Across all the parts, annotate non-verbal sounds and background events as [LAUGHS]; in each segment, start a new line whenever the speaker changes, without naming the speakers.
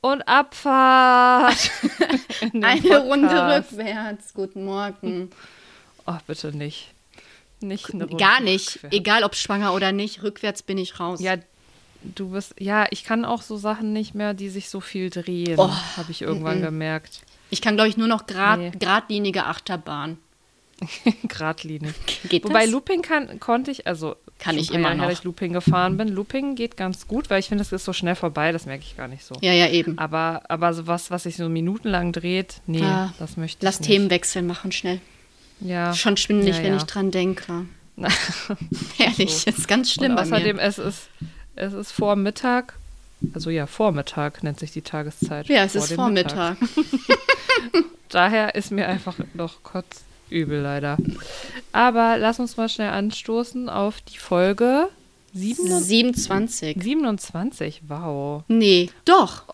und Abfahrt. [LAUGHS]
Eine Runde rückwärts. Guten Morgen.
Oh, bitte nicht. Nicht eine Runde
Gar nicht.
rückwärts.
Egal ob schwanger oder nicht, rückwärts bin ich raus.
Ja, du bist. Ja, ich kann auch so Sachen nicht mehr, die sich so viel drehen.
Oh,
Habe ich irgendwann gemerkt.
Ich kann, glaube ich, nur noch grad,
Nee.
geradlinige Achterbahn. [LAUGHS]
Geradlinig.
Geht
Wobei
das?
Looping kann, konnte ich, also
Kann ich immer
her,
noch.
dass ich Looping gefahren bin. Looping geht ganz gut, weil ich finde, es ist so schnell vorbei, das merke ich gar nicht so.
Ja, ja, eben.
Aber, aber so was, was sich so minutenlang dreht, nee,
Ah,
das möchte
Lass
ich nicht.
Themenwechsel machen, schnell.
Ja.
Schon schwindelig,
Ja,
wenn
ja.
ich dran denke. [LAUGHS] Ehrlich, das ist ganz schlimm
Und
bei
außerdem,
mir.
es ist, es ist Vormittag. Also ja, Vormittag nennt sich die Tageszeit.
Ja, es
Vor
ist Vormittag. [LAUGHS] [LAUGHS]
Daher ist mir einfach noch kotzübel leider. Aber lass uns mal schnell anstoßen auf die Folge 27.
27.
27. Wow.
Nee, doch.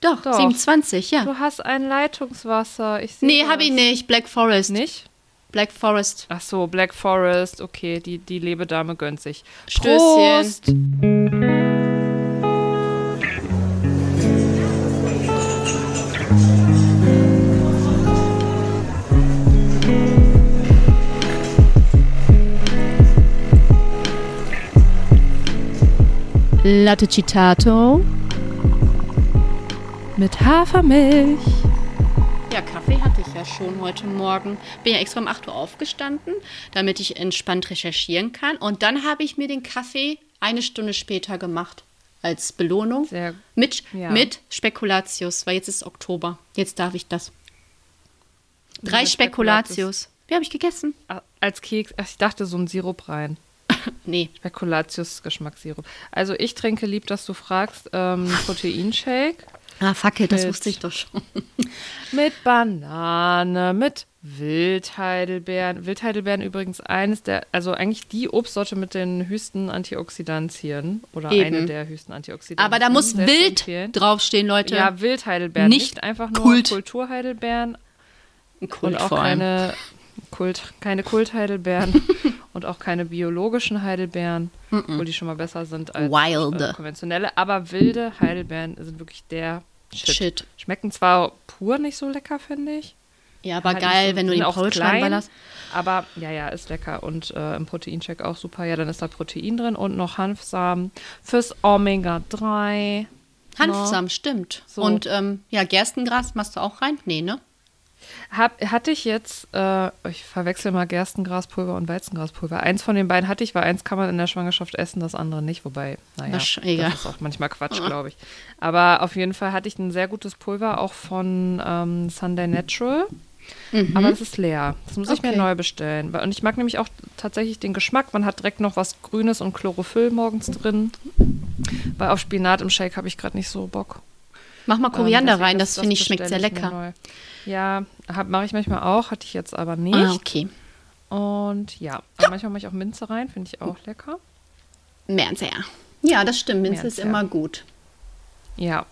Doch,
Doch.
27, ja.
Du hast ein Leitungswasser. Ich
Nee, hab ich nicht. Black Forest.
Nicht?
Black Forest.
Ach so, Black Forest. Okay, die, die Lebedame gönnt sich.
Stößchen.
Prost.
Latte Citato.
Mit Hafermilch.
Ja, Kaffee hatte ich ja schon heute Morgen. Bin ja extra um 8 Uhr aufgestanden, damit ich entspannt recherchieren kann. Und dann habe ich mir den Kaffee eine Stunde später gemacht. Als Belohnung.
Sehr
Mit,
Ja.
mit Spekulatius, weil jetzt ist Oktober. Jetzt darf ich das. Drei
Mit
Spekulatius. Wie habe ich gegessen?
Als Keks. Ach, ich dachte so ein Sirup rein. [LAUGHS]
Nee.
Spekulatius Geschmackssirup. Also ich trinke lieb, dass du fragst, ähm, [LAUGHS] Proteinshake
Ah, fuck it, das wusste ich doch schon. [LAUGHS]
mit Banane, mit Wildheidelbeeren. Wildheidelbeeren übrigens eines der, also eigentlich die Obstsorte mit den höchsten Antioxidantien oder
Eben.
eine der höchsten Antioxidantien.
Aber da muss wild
empfehlen.
draufstehen, Leute.
Ja, Wildheidelbeeren,
Nicht
nicht, einfach nur
Kult.
Kulturheidelbeeren
Kult
und auch keine Kult, keine Kultheidelbeeren und auch keine biologischen Heidelbeeren, obwohl die schon mal besser sind als äh, konventionelle. Aber wilde Heidelbeeren sind wirklich der Shit.
Shit.
Schmecken zwar pur nicht so lecker, finde ich.
Ja, aber
Halt
geil,
so-
wenn du den
auch
Paul ballerst.
Aber ja, ja, ist lecker. Und äh, im Proteincheck auch super. Ja, dann ist da Protein drin und noch Hanfsamen fürs Omega-3.
Hanfsamen, stimmt.
So.
Und ähm, ja, Gerstengras machst du auch rein? Nee, ne?
Hab, hatte ich jetzt, äh, ich verwechsel mal Gerstengraspulver und Weizengraspulver. Eins von den beiden hatte ich, weil eins kann man in der Schwangerschaft essen, das andere nicht. Wobei, naja,
egal.
das ist auch manchmal Quatsch, [LAUGHS] glaube ich. Aber auf jeden Fall hatte ich ein sehr gutes Pulver, auch von ähm, Sunday Natural. Aber das ist leer. Das muss ich mir
Mhm.
Neu bestellen. Und ich mag nämlich auch tatsächlich den Geschmack. Man hat direkt noch was Grünes und Chlorophyll morgens drin. Weil auf Spinat im Shake habe ich gerade nicht so Bock.
Mach mal
Ähm,
Koriander
deswegen,
rein, das, finde ich schmeckt sehr lecker.
Ja, mache ich manchmal auch, hatte ich jetzt aber nicht.
Ah, okay.
Und ja, manchmal mache ich auch Minze rein, finde ich auch lecker.
Mehr sehr. Ja, das stimmt. Minze ist immer gut.
Ja.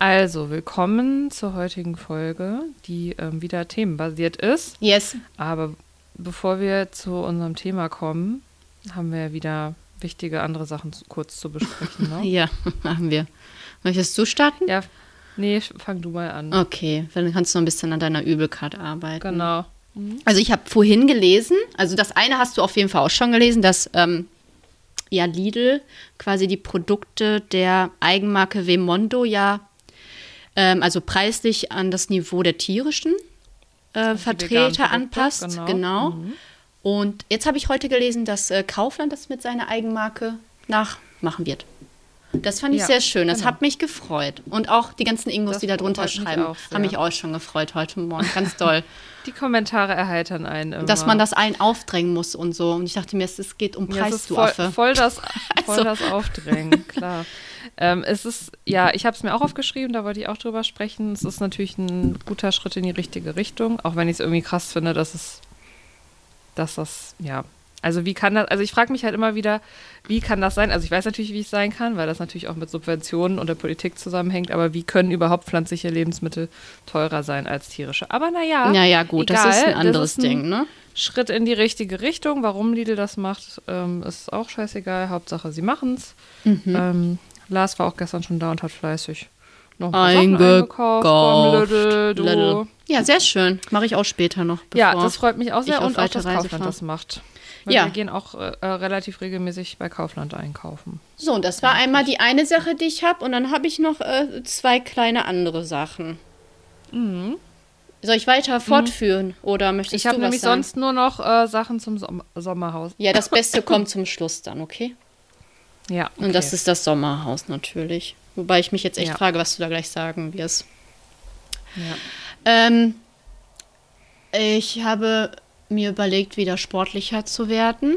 Also, willkommen zur heutigen Folge, die ähm, wieder themenbasiert ist.
Yes.
Aber bevor wir zu unserem Thema kommen, haben wir wieder wichtige andere Sachen zu, kurz zu besprechen. Ne? [LAUGHS]
Ja, [LAUGHS] machen wir. Möchtest du starten?
ja, nee, fang du mal an.
Okay, dann kannst du noch ein bisschen an deiner Übelkeit arbeiten.
Genau.
Also ich habe vorhin gelesen, also das eine hast du auf jeden Fall auch schon gelesen, dass ähm, ja Lidl quasi die Produkte der Eigenmarke Vemondo ja ähm, also preislich an das Niveau der tierischen äh, Vertreter
Produkte,
anpasst.
genau.
Genau. Und jetzt habe ich heute gelesen, dass äh, Kaufland das mit seiner Eigenmarke nachmachen wird. Das fand ich
Ja,
sehr schön. Das
genau.
hat mich gefreut. Und auch die ganzen Ingos,
Das
die da drunter
mich
schreiben,
sehr.
haben mich auch schon gefreut heute Morgen. Ganz doll. [LAUGHS]
Die Kommentare erheitern einen immer.
dass man das allen aufdrängen muss und so. Und ich dachte mir, es, es geht um Preis,
ist
du
voll,
Affe.
voll das, [LAUGHS] voll
Also.
das Aufdrängen, klar. Ähm, es ist, ja, ich habe es mir auch aufgeschrieben, da wollte ich auch drüber sprechen. Es ist natürlich ein guter Schritt in die richtige Richtung, auch wenn ich es irgendwie krass finde, dass es, dass das, ja, also wie kann das, also ich frage mich halt immer wieder, wie kann das sein? Also ich weiß natürlich, wie es sein kann, weil das natürlich auch mit Subventionen und der Politik zusammenhängt, aber wie können überhaupt pflanzliche Lebensmittel teurer sein als tierische? Aber naja,
Naja, gut, das ist ein
egal,
anderes
ist ein
Ding, ne?
Schritt in die richtige Richtung. Warum Lidl das macht, ähm, ist auch scheißegal. Hauptsache, sie machen's.
Mhm.
Ähm, Lars war auch gestern schon da und hat fleißig noch eingekauft Lidl, du.
Lidl. Ja, sehr schön. Mache ich auch später noch.
Ja, das freut mich auch sehr und auch, dass
Reise
Kaufland das macht. Weil
Ja.
Wir gehen auch äh, äh, relativ regelmäßig bei Kaufland einkaufen.
So, und das war einmal die eine Sache, die ich habe. Und dann habe ich noch äh, zwei kleine andere Sachen. Soll ich weiter fortführen? Oder möchtest
Ich
du
habe
was
nämlich
sagen?
sonst nur noch äh, Sachen zum Som Sommerhaus.
Ja, das Beste [LAUGHS] kommt zum Schluss dann, okay?
Ja.
Und das ist das Sommerhaus natürlich. Wobei ich mich jetzt echt
Ja.
frage, was du da gleich sagen wirst.
Ja.
Ähm, ich habe mir überlegt, wieder sportlicher zu werden.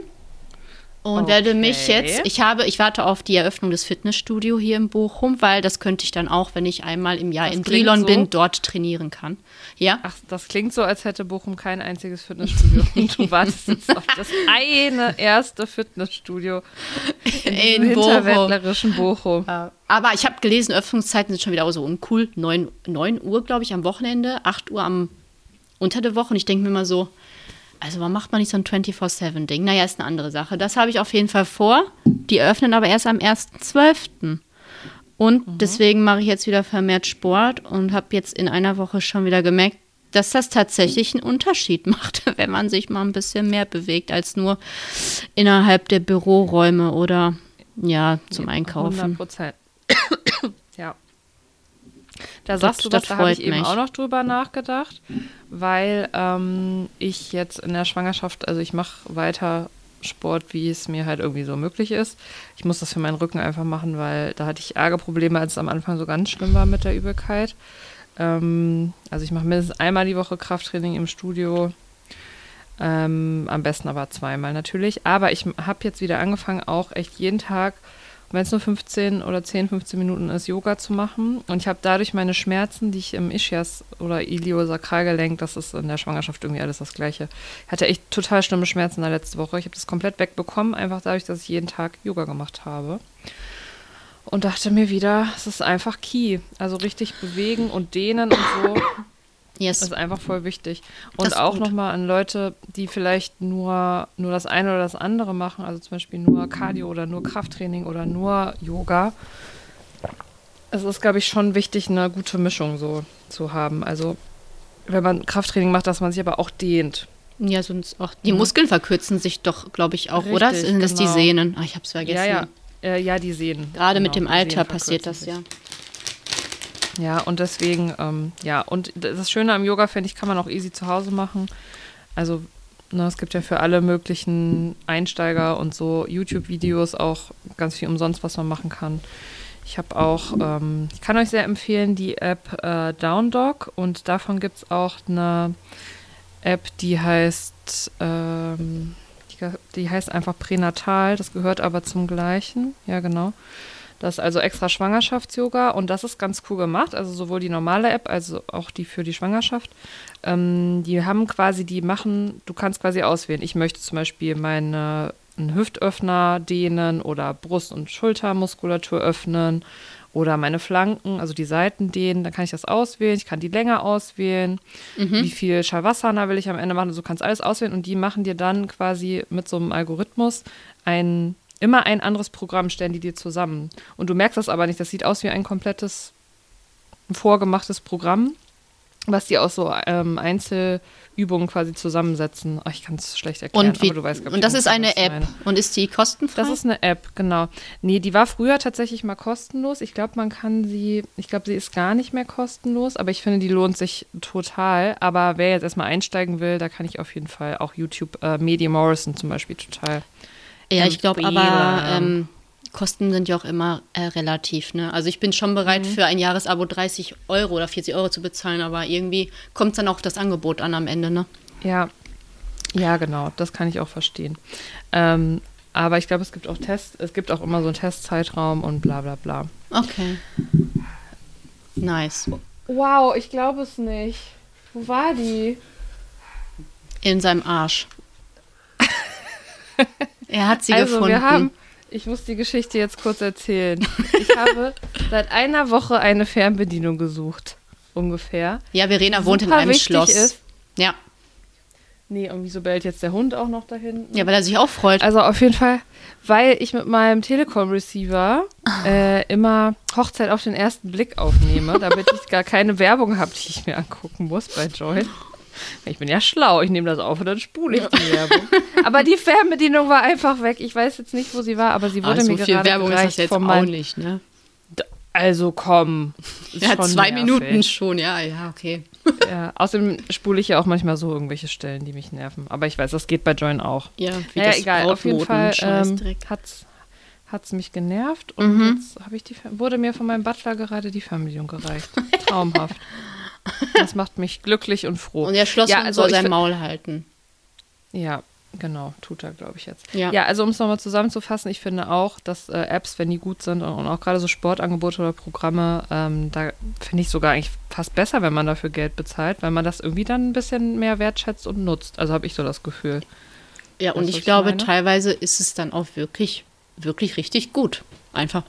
Und werde mich
Okay.
jetzt, ich habe, ich warte auf die Eröffnung des Fitnessstudio hier in Bochum, weil das könnte ich dann auch, wenn ich einmal im Jahr
Das
in Brilon
so.
bin, dort trainieren kann. Ja?
Ach, das klingt so, als hätte Bochum kein einziges Fitnessstudio. Und [LAUGHS] du wartest jetzt auf das eine erste Fitnessstudio in,
In Bochum.
hinterwäldlerischen Bochum.
Aber ich habe gelesen, Öffnungszeiten sind schon wieder so uncool. 9, 9 Uhr, glaube ich, am Wochenende, 8 Uhr am unter der Woche. Und ich denke mir immer so, also warum macht man nicht so ein 24-7-Ding? Naja, ist eine andere Sache. Das habe ich auf jeden Fall vor. Die öffnen aber erst am 1.12. Und deswegen mache ich jetzt wieder vermehrt Sport und habe jetzt in einer Woche schon wieder gemerkt, dass das tatsächlich einen Unterschied [LAUGHS] macht, wenn man sich mal ein bisschen mehr bewegt als nur innerhalb der Büroräume oder ja, zum Einkaufen.
100 Prozent. Da sagst du
das
was, da habe ich
freut
eben
mich.
auch noch drüber nachgedacht, weil ähm, ich jetzt in der Schwangerschaft, also ich mache weiter Sport, wie es mir halt irgendwie so möglich ist. Ich muss das für meinen Rücken einfach machen, weil da hatte ich arge Probleme, als es am Anfang so ganz schlimm war mit der Übelkeit. Ähm, also ich mache mindestens einmal die Woche Krafttraining im Studio. Ähm, am besten aber zweimal natürlich. Aber ich habe jetzt wieder angefangen, auch echt jeden Tag, wenn es nur 15 oder 10, 15 Minuten ist, Yoga zu machen. Und ich habe dadurch meine Schmerzen, die ich im Ischias oder Iliosakralgelenk, das ist in der Schwangerschaft irgendwie alles das Gleiche. Ich hatte echt total schlimme Schmerzen in der letzten Woche. Ich habe das komplett wegbekommen, einfach dadurch, dass ich jeden Tag Yoga gemacht habe. Und dachte mir wieder, es ist einfach key. Also richtig bewegen und dehnen und so.
Yes.
Das ist einfach voll wichtig. Und auch nochmal an Leute, die vielleicht nur, nur das eine oder das andere machen, also zum Beispiel nur Cardio oder nur Krafttraining oder nur Yoga. Es ist, glaube ich, schon wichtig, eine gute Mischung so zu haben. Also wenn man Krafttraining macht, dass man sich aber auch dehnt.
Ja, sonst auch. Die Muskeln verkürzen sich doch, glaube ich, auch, oder?
Richtig,
Sind das die
genau.
Sehnen? Ach, ich habe es vergessen.
Ja, ja. Äh, ja, die Sehnen.
Gerade mit
Genau,
dem
die
Alter passiert das
sich.
ja.
Ja, und deswegen, ähm, ja, und das Schöne am Yoga, finde ich, kann man auch easy zu Hause machen. Also, ne, es gibt ja für alle möglichen Einsteiger und so YouTube-Videos auch ganz viel umsonst, was man machen kann. Ich habe auch, ähm, ich kann euch sehr empfehlen, die App äh, Downdog und davon gibt es auch eine App, die heißt, ähm, die, die heißt einfach Pränatal, das gehört aber zum gleichen, ja genau. Das ist also extra Schwangerschafts-Yoga und das ist ganz cool gemacht. Also sowohl die normale App als auch die für die Schwangerschaft. Ähm, die haben quasi, die machen, du kannst quasi auswählen. Ich möchte zum Beispiel meine einen Hüftöffner dehnen oder Brust- und Schultermuskulatur öffnen oder meine Flanken, also die Seiten dehnen. Dann kann ich das auswählen. Ich kann die Länge auswählen. Wie viel Shavasana will ich am Ende machen? Also du kannst alles auswählen und die machen dir dann quasi mit so einem Algorithmus ein immer ein anderes Programm stellen die dir zusammen. Und du merkst das aber nicht. Das sieht aus wie ein komplettes vorgemachtes Programm, was die aus so ähm, Einzelübungen quasi zusammensetzen. Ach, ich kann es schlecht erklären,
Und, wie,
aber du weißt, ich,
und das ist eine App.
meine.
Und ist die kostenfrei?
Das ist eine App, genau. Nee, die war früher tatsächlich mal kostenlos. Ich glaube, man kann sie, ich glaube, sie ist gar nicht mehr kostenlos, aber ich finde, die lohnt sich total. Aber wer jetzt erstmal einsteigen will, da kann ich auf jeden Fall auch YouTube, äh, Medi Morrison zum Beispiel total.
Ja, ich glaube aber, ähm, Kosten sind ja auch immer äh, relativ. Ne? Also ich bin schon bereit,
Mhm.
für ein Jahresabo 30 Euro oder 40 Euro zu bezahlen, aber irgendwie kommt dann auch das Angebot an am Ende. Ne?
Ja, ja, genau, das kann ich auch verstehen. Ähm, aber ich glaube, es gibt auch Tests, es gibt auch immer so einen Testzeitraum und bla bla bla.
Okay. Nice.
Wow, ich glaube es nicht. Wo war die?
In seinem Arsch. [LAUGHS] er hat sie
also,
gefunden.
wir haben, ich muss die Geschichte jetzt kurz erzählen. Ich habe [LAUGHS] seit einer Woche eine Fernbedienung gesucht, ungefähr.
ja, Verena wohnt in einem Schloss.
ist-
Ja.
Nee, irgendwie so bellt jetzt der Hund auch noch da hinten.
Ja, weil er sich auch freut.
Also auf jeden Fall, weil ich mit meinem Telekom-Receiver äh, immer Hochzeit auf den ersten Blick aufnehme, damit ich gar keine Werbung habe, die ich mir angucken muss bei Joy. Ich bin ja schlau, ich nehme das auf und dann spule ich die Werbung. [LAUGHS] Aber die Fernbedienung war einfach weg. Ich weiß jetzt nicht, wo sie war, aber sie wurde
Ah, so
mir
viel
gerade
Werbung ist
gereicht
das jetzt auch nicht, ne?
Also komm. ist
Ja, zwei
nervig.
Minuten schon, ja, ja, okay.
Ja, außerdem spule ich ja auch manchmal so irgendwelche Stellen, die mich nerven. Aber ich weiß, das geht bei Join auch.
Ja, wie
Naja, egal, auf jeden Fall ähm,
Scheißdreck.
hat's hat's mich genervt und
Mhm.
jetzt habe ich die wurde mir von meinem Butler gerade die Fernbedienung gereicht. [LAUGHS] Traumhaft. Das macht mich glücklich und froh.
Und der Schloss
ja, also
soll sein Maul halten.
Ja, genau, tut er, glaube ich jetzt.
Ja.
Ja, also um es nochmal zusammenzufassen, ich finde auch, dass äh, Apps, wenn die gut sind und, und auch gerade so Sportangebote oder Programme, ähm, da finde ich sogar eigentlich fast besser, wenn man dafür Geld bezahlt, weil man das irgendwie dann ein bisschen mehr wertschätzt und nutzt. Also habe ich so das Gefühl.
Ja, und ich
ich
glaube,
meine?
teilweise ist es dann auch wirklich, wirklich richtig gut. Einfach.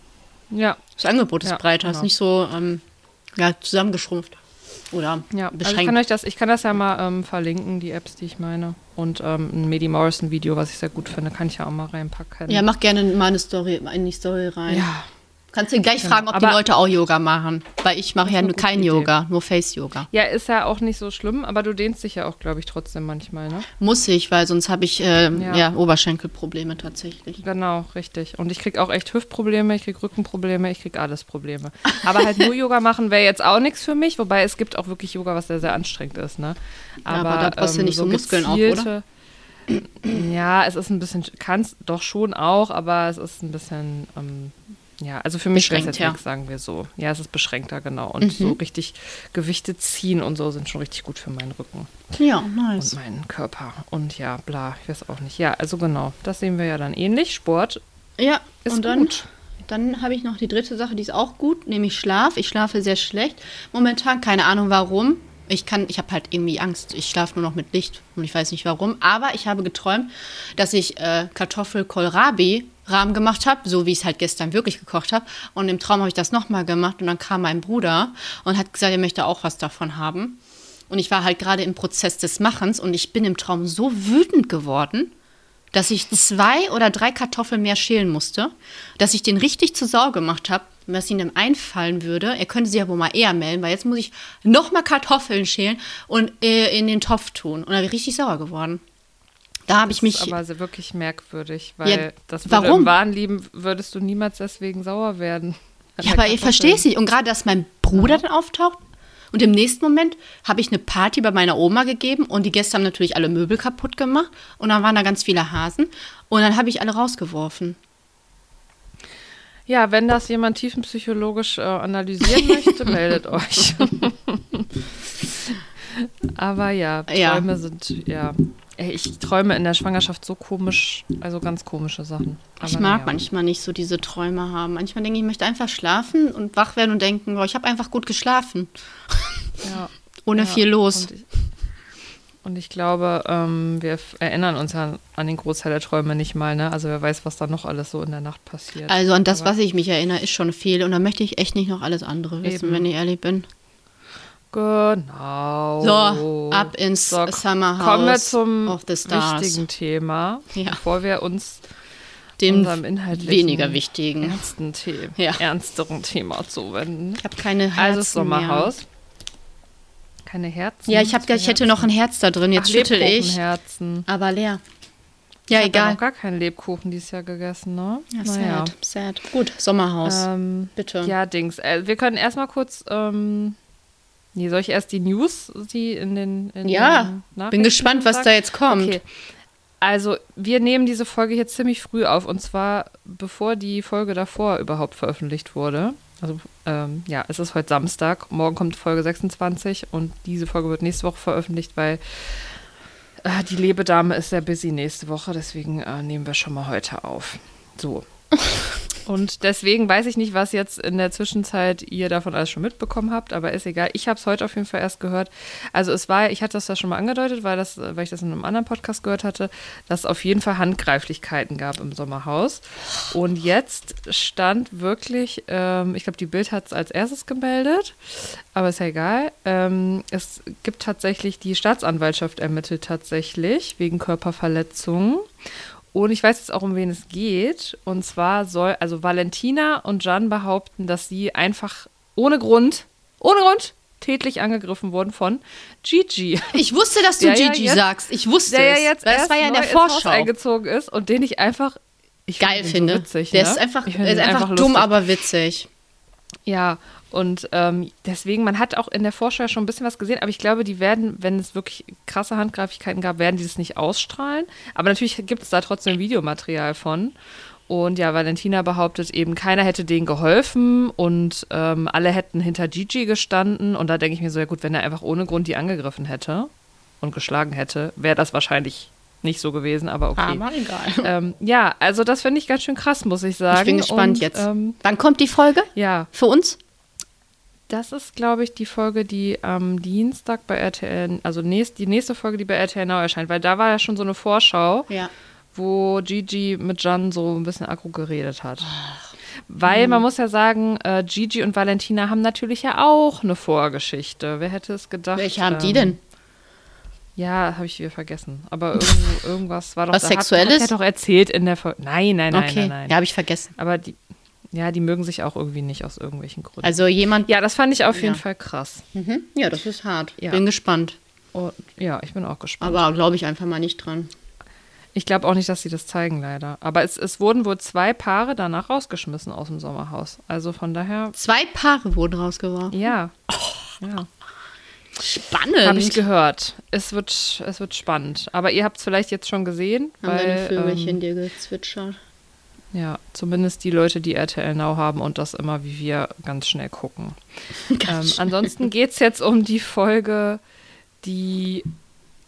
Ja,
Das Angebot ist
Ja,
breiter, ist
genau.
nicht so ähm, ja, zusammengeschrumpft. Oder
Ja, also ich
beschränkt.
kann euch das, ich kann das ja mal ähm, verlinken, die Apps, die ich meine. Und ähm, ein Medi Morrison Video, was ich sehr gut finde, kann ich ja auch mal reinpacken.
ja, mach gerne mal eine Story in die Story rein.
ja,
Kannst du gleich
Genau.
fragen, ob die
Aber-
Leute auch Yoga machen. Weil ich mache ja nur kein
Idee.
Yoga, nur Face-Yoga.
Ja, ist ja auch nicht so schlimm, aber du dehnst dich ja auch, glaube ich, trotzdem manchmal, ne?
Muss ich, weil sonst habe ich äh,
Ja.
ja. Oberschenkelprobleme tatsächlich.
Genau, richtig. Und ich krieg auch echt Hüftprobleme, ich krieg Rückenprobleme, ich krieg alles Probleme. Aber halt nur [LAUGHS] Yoga machen wäre jetzt auch nichts für mich, wobei es gibt auch wirklich Yoga, was sehr, sehr anstrengend ist, ne?
aber da brauchst du nicht so Muskeln auf,
gezielte- [CLEARS THROAT] Ja, es ist ein bisschen, kannst doch schon auch, aber es ist ein bisschen, ähm, ja, also für mich wäre es nichts, sagen wir so. Ja, es ist beschränkter, genau. Und so richtig Gewichte ziehen und so sind schon richtig gut für meinen Rücken
Ja,
und
nice.
meinen Körper. Und ja, bla, ich weiß auch nicht. Ja, also genau, das sehen wir ja dann ähnlich. Sport
Ja,
ist
und dann,
gut.
dann habe ich noch die dritte Sache, die ist auch gut, nämlich Schlaf. Ich schlafe sehr schlecht. Momentan, keine Ahnung warum. Ich kann, ich habe halt irgendwie Angst. Ich schlafe nur noch mit Licht und ich weiß nicht warum. Aber ich habe geträumt, dass ich äh, Kartoffel-Kohlrabi-Rahmen gemacht habe, so wie ich es halt gestern wirklich gekocht habe. Und im Traum habe ich das nochmal gemacht und dann kam mein Bruder und hat gesagt, er möchte auch was davon haben. Und ich war halt gerade im Prozess des Machens und ich bin im Traum so wütend geworden, dass ich zwei oder drei Kartoffeln mehr schälen musste, dass ich den richtig zu Sau gemacht habe, was ihm einfallen würde. Er könnte sich ja wohl mal eher melden, weil jetzt muss ich nochmal Kartoffeln schälen und äh, in den Topf tun. Und da bin ich richtig sauer geworden. Da habe ich mich.
Das ist aber wirklich merkwürdig, weil
Ja,
das würde
warum?
im wahren Leben würdest du niemals deswegen sauer werden.
Ja, aber ich verstehe es nicht. Und gerade, dass mein Bruder dann auftaucht und im nächsten Moment habe ich eine Party bei meiner Oma gegeben und die Gäste haben natürlich alle Möbel kaputt gemacht und dann waren da ganz viele Hasen und dann habe ich alle rausgeworfen.
Ja, wenn das jemand tiefenpsychologisch äh, analysieren [LAUGHS] möchte, meldet euch. [LAUGHS] aber ja,
Ja.
Träume sind, ja. Ey, ich träume in der Schwangerschaft so komisch, also ganz komische Sachen. Aber
ich mag
naja.
manchmal nicht so diese Träume haben. Manchmal denke ich, ich möchte einfach schlafen und wach werden und denken, boah, ich habe einfach gut geschlafen.
Ja. [LAUGHS]
Ohne
Ja,
viel los.
Und ich, und ich glaube, ähm, wir erinnern uns ja an den Großteil der Träume nicht mal, ne? Also wer weiß, was da noch alles so in der Nacht passiert.
Also an das,
Aber-
was ich mich erinnere, ist schon viel. Und da möchte ich echt nicht noch alles andere wissen,
Eben.
wenn ich ehrlich bin.
Genau.
So, ab ins
So,
Summer House
Kommen wir zum wichtigen Thema,
Ja.
bevor wir uns
Dem
unserem inhaltlichen,
weniger wichtigen.
ernsten The
Ja.
ernsteren Thema zuwenden.
Ich habe keine Herzen
Also das
mehr.
Sommerhaus. Keine Herzen.
Ja, ich, hab, ich hätte noch ein Herz da drin. Jetzt
Ach,
schüttel ich.
Lebkuchenherzen.
Aber leer.
Ich
Ja,
hab
egal.
noch gar keinen Lebkuchen dieses Jahr gegessen, ne?
Ja,
naja.
sad, sad. Gut, Sommerhaus.
Ähm,
Bitte.
Ja, Dings. Äh, wir können erstmal kurz. Ähm, nee, soll ich erst die News, die in den. In
Ja,
den
Bin gespannt, was da jetzt kommt.
Okay. Also, wir nehmen diese Folge jetzt ziemlich früh auf und zwar bevor die Folge davor überhaupt veröffentlicht wurde. Also, ähm, ja, es ist heute Samstag. Morgen kommt Folge 26 und diese Folge wird nächste Woche veröffentlicht, weil äh, die Lebedame ist sehr busy nächste Woche. Deswegen äh, nehmen wir schon mal heute auf. So. [LAUGHS] Und deswegen weiß ich nicht, was jetzt in der Zwischenzeit ihr davon alles schon mitbekommen habt, aber ist egal. Ich habe es heute auf jeden Fall erst gehört. Also es war, ich hatte das ja schon mal angedeutet, weil, das, weil ich das in einem anderen Podcast gehört hatte, dass es auf jeden Fall Handgreiflichkeiten gab im Sommerhaus. Und jetzt stand wirklich, ähm, ich glaube, die Bild hat es als erstes gemeldet, aber ist ja egal. Ähm, es gibt tatsächlich, die Staatsanwaltschaft ermittelt tatsächlich wegen Körperverletzungen. Und ich weiß jetzt auch, um wen es geht. Und zwar soll, also Valentina und Jan behaupten, dass sie einfach ohne Grund, ohne Grund, tätlich angegriffen wurden von Gigi.
Ich wusste, dass du
Der ja
Gigi
jetzt-
sagst. Ich wusste
Der ja
es.
jetzt
Weil das war ja in der Vorschau.
eingezogen ist und den ich einfach ich find
Geil
den
finde.
So witzig,
der
ne?
ist einfach,
find
ist
den
einfach, dumm, aber witzig.
Ja, und ähm, deswegen, man hat auch in der Vorschau schon ein bisschen was gesehen, aber ich glaube, die werden, wenn es wirklich krasse Handgreiflichkeiten gab, werden die das nicht ausstrahlen. Aber natürlich gibt es da trotzdem Videomaterial von. Und ja, Valentina behauptet eben, keiner hätte denen geholfen und ähm, alle hätten hinter Gigi gestanden. Und da denke ich mir so, ja gut, wenn er einfach ohne Grund die angegriffen hätte und geschlagen hätte, wäre das wahrscheinlich nicht so gewesen, aber okay.
Aber egal.
Ähm, ja, also das finde ich ganz schön krass, muss ich sagen.
Ich bin gespannt
und,
jetzt.
Ähm,
Wann kommt die Folge
ja,
für uns?
Das ist, glaube ich, die Folge, die am Dienstag bei RTL, also nächst, die nächste Folge, die bei RTL Now erscheint, weil da war ja schon so eine Vorschau,
Ja.
wo Gigi mit Jan so ein bisschen aggro geredet hat. Weil man muss ja sagen, äh, Gigi und Valentina haben natürlich ja auch eine Vorgeschichte. Wer hätte es gedacht?
Welche haben die
ähm,
denn?
Ja, habe ich wieder vergessen. Aber irgendwo, irgendwas war doch
Was
da hat-
Sexuelles?
Hat er doch erzählt in der Folge. Nein, nein, nein,
okay.
nein, nein.
Ja, habe ich vergessen.
Aber die, ja, die mögen sich auch irgendwie nicht aus irgendwelchen Gründen.
Also jemand.
ja, das fand ich auf jeden
Ja.
Fall krass.
Mhm. Ja, das ist hart.
Ja.
Bin gespannt.
Und, ja, ich bin auch gespannt.
Aber glaube ich einfach mal nicht dran.
ich glaube auch nicht, dass sie das zeigen, leider. Aber es, es wurden wohl zwei Paare danach rausgeschmissen aus dem Sommerhaus. Also von daher,
Zwei Paare wurden rausgeworfen.
ja. ja.
Spannend.
Habe ich gehört. Es wird, es wird spannend. Aber ihr habt es vielleicht jetzt schon gesehen,
Haben deine
weil
Vögelchen
ähm,
dir gezwitschert.
Ja, zumindest die Leute, die RTL Now haben und das immer wie wir ganz schnell gucken. [LAUGHS] ähm, ansonsten geht es jetzt um die Folge, die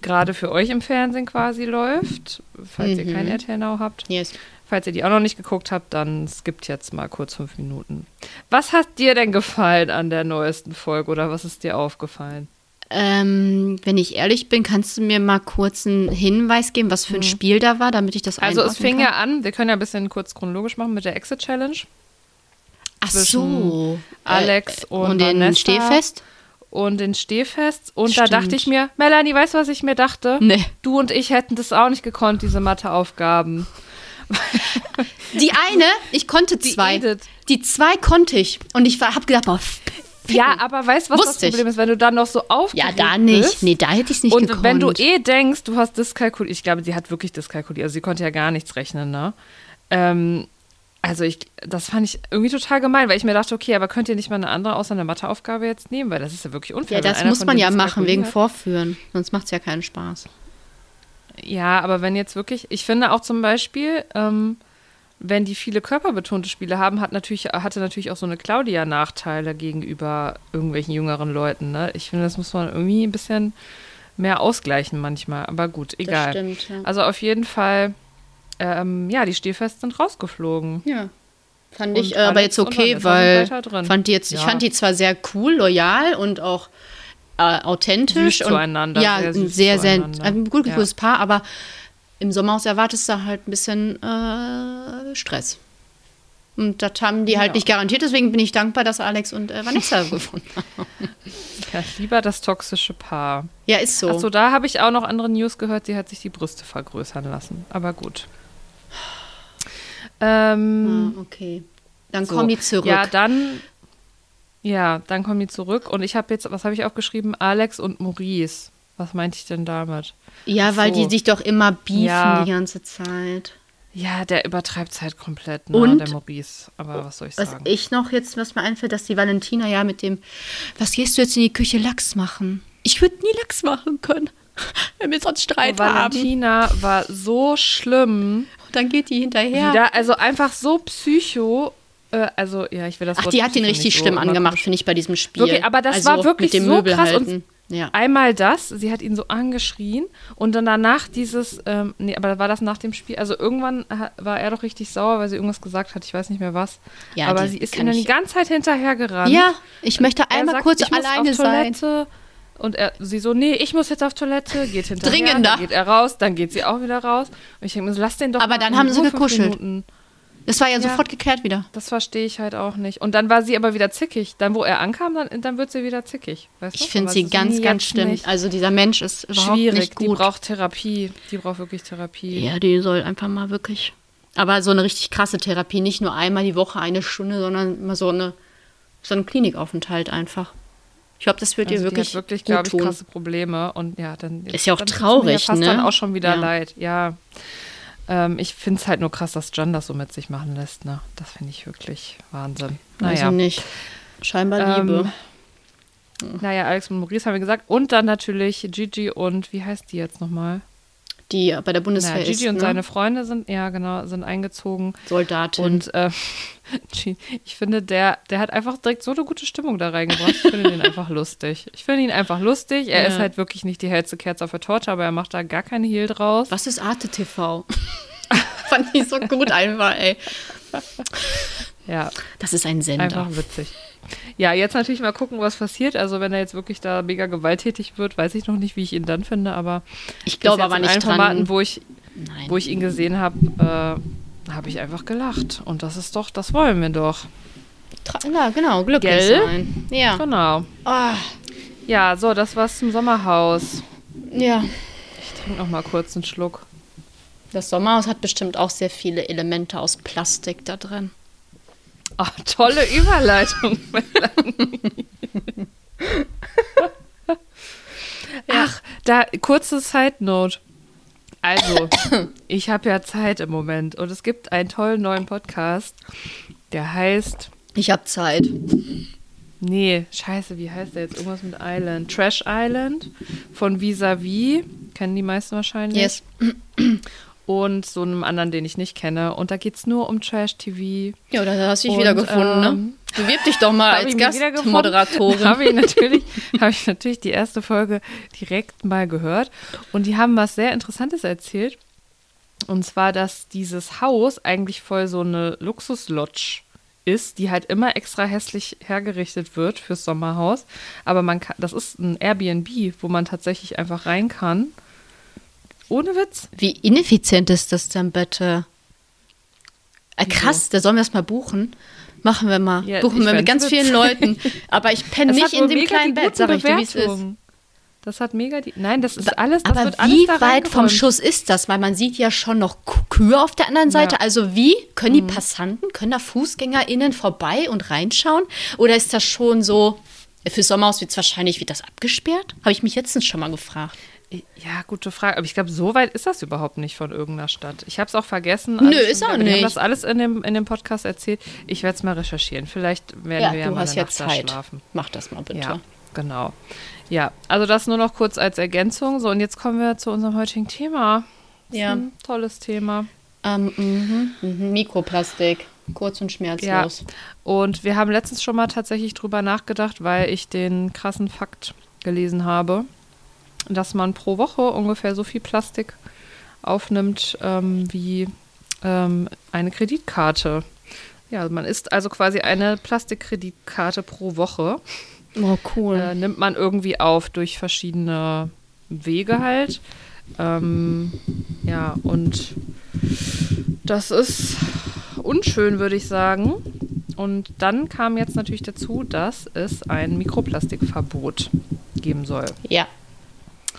gerade für euch im Fernsehen quasi läuft, falls ihr kein
Mhm.
RTL Now habt.
Yes.
Falls ihr die auch noch nicht geguckt habt, dann skippt jetzt mal kurz fünf Minuten. Was hat dir denn gefallen an der neuesten Folge oder was ist dir aufgefallen?
Ähm, wenn ich ehrlich bin, kannst du mir mal kurz einen Hinweis geben, was für ein Spiel da war, damit ich das
Also es fing
kann?
ja an, wir können ja ein bisschen kurz chronologisch machen mit der Exit Challenge.
Ach so.
Alex
Äh,
und
und den
Vanessa.
Stehfest?
und den Stehfest. Und da
Stimmt.
dachte ich mir, Melanie, weißt du, was ich mir dachte?
Nee.
Du und ich hätten das auch nicht gekonnt, diese Matheaufgaben.
Die eine, ich konnte zwei.
Edith.
Die zwei konnte ich. Und ich habe gedacht, boah,
Ja, aber weißt du, was
Wusste
das. Problem ist, wenn du dann noch so
ja,
aufgeregt
da nicht.
bist?
Nee, da hätte ich es nicht
und
gekonnt.
wenn du eh denkst, du hast dyskalkuliert, ich glaube, sie hat wirklich dyskalkuliert, also sie konnte ja gar nichts rechnen, ne? Ähm, also ich, das fand ich irgendwie total gemein, weil ich mir dachte, okay, aber könnt ihr nicht mal eine andere außer eine Matheaufgabe jetzt nehmen, weil das ist ja wirklich unfair.
ja, das muss man ja machen, wegen. Vorführen. Sonst macht es ja keinen Spaß.
Ja, aber wenn jetzt wirklich, ich finde auch zum Beispiel, ähm, wenn die viele körperbetonte Spiele haben, hat natürlich, hatte natürlich auch so eine Claudia Nachteile gegenüber irgendwelchen jüngeren Leuten. Ne? Ich finde, das muss man irgendwie ein bisschen mehr ausgleichen manchmal. Aber gut, egal.
stimmt, ja.
Also auf jeden Fall, ähm, ja, die Stehfest sind rausgeflogen.
Ja. Fand
Und
ich äh, aber jetzt okay, weil fand die jetzt, ich
Ja.
fand die zwar sehr cool, loyal und auch äh, authentisch
Süß
und
zueinander,
ja,
sehr
sehr, sehr ein gut
Ja.
gutes Paar, aber im Sommerhaus erwartest du halt ein bisschen äh, Stress. Und das haben die halt
Ja.
nicht garantiert, deswegen bin ich dankbar, dass Alex und äh, Vanessa [LAUGHS] gefunden haben.
Ja, lieber das toxische Paar.
Ja, ist so.
Achso, da habe ich auch noch andere News gehört, sie hat sich die Brüste vergrößern lassen. Aber gut. Ähm,
Ah, okay. Dann
so.
kommen die zurück.
Ja, dann. Ja, dann kommen die zurück. Und ich habe jetzt, was habe ich aufgeschrieben? Alex und Maurice. Was meinte ich denn damit?
ja weil
so.
die sich doch immer beefen
Ja.
die ganze Zeit.
Ja, der übertreibt halt komplett, ne,
Und-
der Maurice. Aber was soll ich
Was
sagen?
ich noch jetzt, was mir einfällt, dass die Valentina ja mit dem, was gehst du jetzt in die Küche Lachs machen? Ich würde nie Lachs machen können, [LAUGHS] wenn wir sonst Streit
Oh,
haben.
Valentina war so schlimm.
Und dann geht die hinterher.
Wieder, also einfach so psycho. Äh, also, ja, ich will das
Ach, die hat ihn
psycho
richtig
so
schlimm angemacht, finde ich, bei diesem Spiel.
Wirklich, aber das
also
war wirklich so krass. Und
Ja.
Einmal das, sie hat ihn so angeschrien und dann danach dieses, ähm, nee, aber war das nach dem Spiel? Also irgendwann war er doch richtig sauer, weil sie irgendwas gesagt hat, ich weiß nicht mehr was.
Ja,
aber sie ist ihm dann die ganze Zeit hinterhergerannt.
Ja, ich möchte einmal
sagt,
kurz
ich muss
alleine
auf
sein.
Toilette. Und er, sie so, nee, ich muss jetzt auf Toilette, geht hinterher,
Dringender.
dann geht er raus, dann geht sie auch wieder raus. Und ich denke mir so, lass den doch
Aber
mal
dann haben sie gekuschelt.
Minuten.
Das war ja,
Ja.
sofort geklärt wieder.
Das verstehe ich halt auch nicht. Und dann war sie aber wieder zickig. Dann, wo er ankam, dann, dann wird sie wieder zickig. Weißt?
Ich finde sie ganz, ganz schlimm. Also dieser Mensch ist überhaupt
Schwierig.
nicht
Die
gut.
braucht Therapie. Die braucht wirklich Therapie.
ja, die soll einfach mal wirklich. Aber so eine richtig krasse Therapie, nicht nur einmal die Woche eine Stunde, sondern mal so eine so ein Klinikaufenthalt einfach. Ich glaube, das wird
Also
ihr wirklich,
die hat wirklich, glaube ich, krasse Probleme. Und ja, dann
Ist ja auch traurig,
mir fast
ne?
dann auch schon wieder
Ja.
leid. Ja. Ähm, ich finde es halt nur krass, dass John das so mit sich machen lässt. Ne? Das finde ich wirklich Wahnsinn.
Also
Naja.
nicht. Scheinbar
Ähm,
Liebe.
Naja, Alex und Maurice haben wir gesagt. Und dann natürlich Gigi und, wie heißt die jetzt nochmal?
Die bei der Bundeswehr
Naja, Gigi
ist,
und
ne?
seine Freunde sind, ja genau, sind eingezogen.
Soldatin.
Und äh, [LAUGHS] ich finde, der, der hat einfach direkt so eine gute Stimmung da reingebracht. Ich finde ihn einfach [LAUGHS] lustig. Ich finde ihn einfach lustig. Er
Ja.
ist halt wirklich nicht die hellste Kerze auf der Torte, aber er macht da gar keine Hehl draus.
Was ist Arte TV? [LAUGHS] Fand ich so gut einfach, ey. [LAUGHS]
Ja,
Das ist ein Sender.
einfach witzig. Ja, jetzt natürlich mal gucken, was passiert. Also wenn er jetzt wirklich da mega gewalttätig wird, weiß ich noch nicht, wie ich ihn dann finde, aber
Ich glaube aber
in
nicht dran.
Formaten, wo ich,
Nein.
wo ich ihn gesehen habe, äh, habe ich einfach gelacht. Und das ist doch, das wollen wir doch.
Ja, genau, glücklich
Gell?
sein. Ja.
Genau.
Ah,
Ja, so, das war's zum Sommerhaus.
ja.
Ich trinke noch mal kurz einen Schluck.
Das Sommerhaus hat bestimmt auch sehr viele Elemente aus Plastik da drin.
Oh, tolle Überleitung. [LAUGHS] Melanie. Ach, da kurze Side Note. Also, [COUGHS] ich habe ja Zeit im Moment und es gibt einen tollen neuen Podcast, der heißt
Ich habe Zeit.
Nee, scheiße, wie heißt der jetzt? Irgendwas mit Island. Trash Island von Visavi. Kennen die meisten wahrscheinlich.
Yes. [CLEARS THROAT]
Und so einem anderen, den ich nicht kenne. Und da geht es nur um Trash-TV.
Ja, da hast du dich
Und,
wiedergefunden, ne?
ähm,
Bewirb dich doch mal [LAUGHS] als. Gastmoderatorin. [LAUGHS]
Habe ich, natürlich, hab ich natürlich die erste Folge direkt mal gehört. Und die haben was sehr Interessantes erzählt. Und zwar, dass dieses Haus eigentlich voll so eine Luxuslodge ist, die halt immer extra hässlich hergerichtet wird fürs Sommerhaus. Aber man kann, das ist ein Airbnb, wo man tatsächlich einfach rein kann. Ohne Witz.
Wie ineffizient ist das denn bitte? Äh, krass, da sollen wir das mal buchen. Machen wir mal.
Ja,
buchen wir mit ganz vielen Leuten. Aber ich [LAUGHS] penne
Es
nicht in dem kleinen Bett, sag ich dir, wie es ist.
Das hat mega die. Nein, das ist alles. Das
Aber
alles
wie
da
weit vom. Schuss ist das? Weil man sieht ja schon noch Kühe auf der anderen Seite.
Ja. Mhm.
Also wie können die Passanten, können da FußgängerInnen vorbei und reinschauen? Oder ist das schon so, für Sommerhaus wird es wahrscheinlich, wird das abgesperrt? Habe ich mich letztens schon mal gefragt.
Ja, gute Frage. Aber ich glaube, so weit ist das überhaupt nicht von irgendeiner Stadt. Ich habe es auch vergessen.
Nö, ist auch
wieder. Wir
nicht.
haben das alles in dem, in dem Podcast erzählt. Ich werde es mal recherchieren. Vielleicht werden wir ja mal
hast ja Zeit.
schlafen.
Mach das mal bitte.
Ja, genau. Ja, also das nur noch kurz als Ergänzung. So, und jetzt kommen wir zu unserem heutigen Thema. Das
Ja.
Ein tolles Thema.
Ähm, mhm, mhm. Mikroplastik. Kurz und
Ja.
schmerzlos.
Und wir haben letztens schon mal tatsächlich drüber nachgedacht, weil ich den krassen Fakt gelesen habe, dass man pro Woche ungefähr so viel Plastik aufnimmt ähm, wie ähm, eine Kreditkarte. Ja, man isst also quasi eine Plastikkreditkarte pro Woche.
Oh, cool.
Äh, nimmt man irgendwie auf durch verschiedene Wege halt. Ähm, ja, und das ist unschön, würde ich sagen. Und dann kam jetzt natürlich dazu, dass es ein Mikroplastikverbot geben soll.
ja.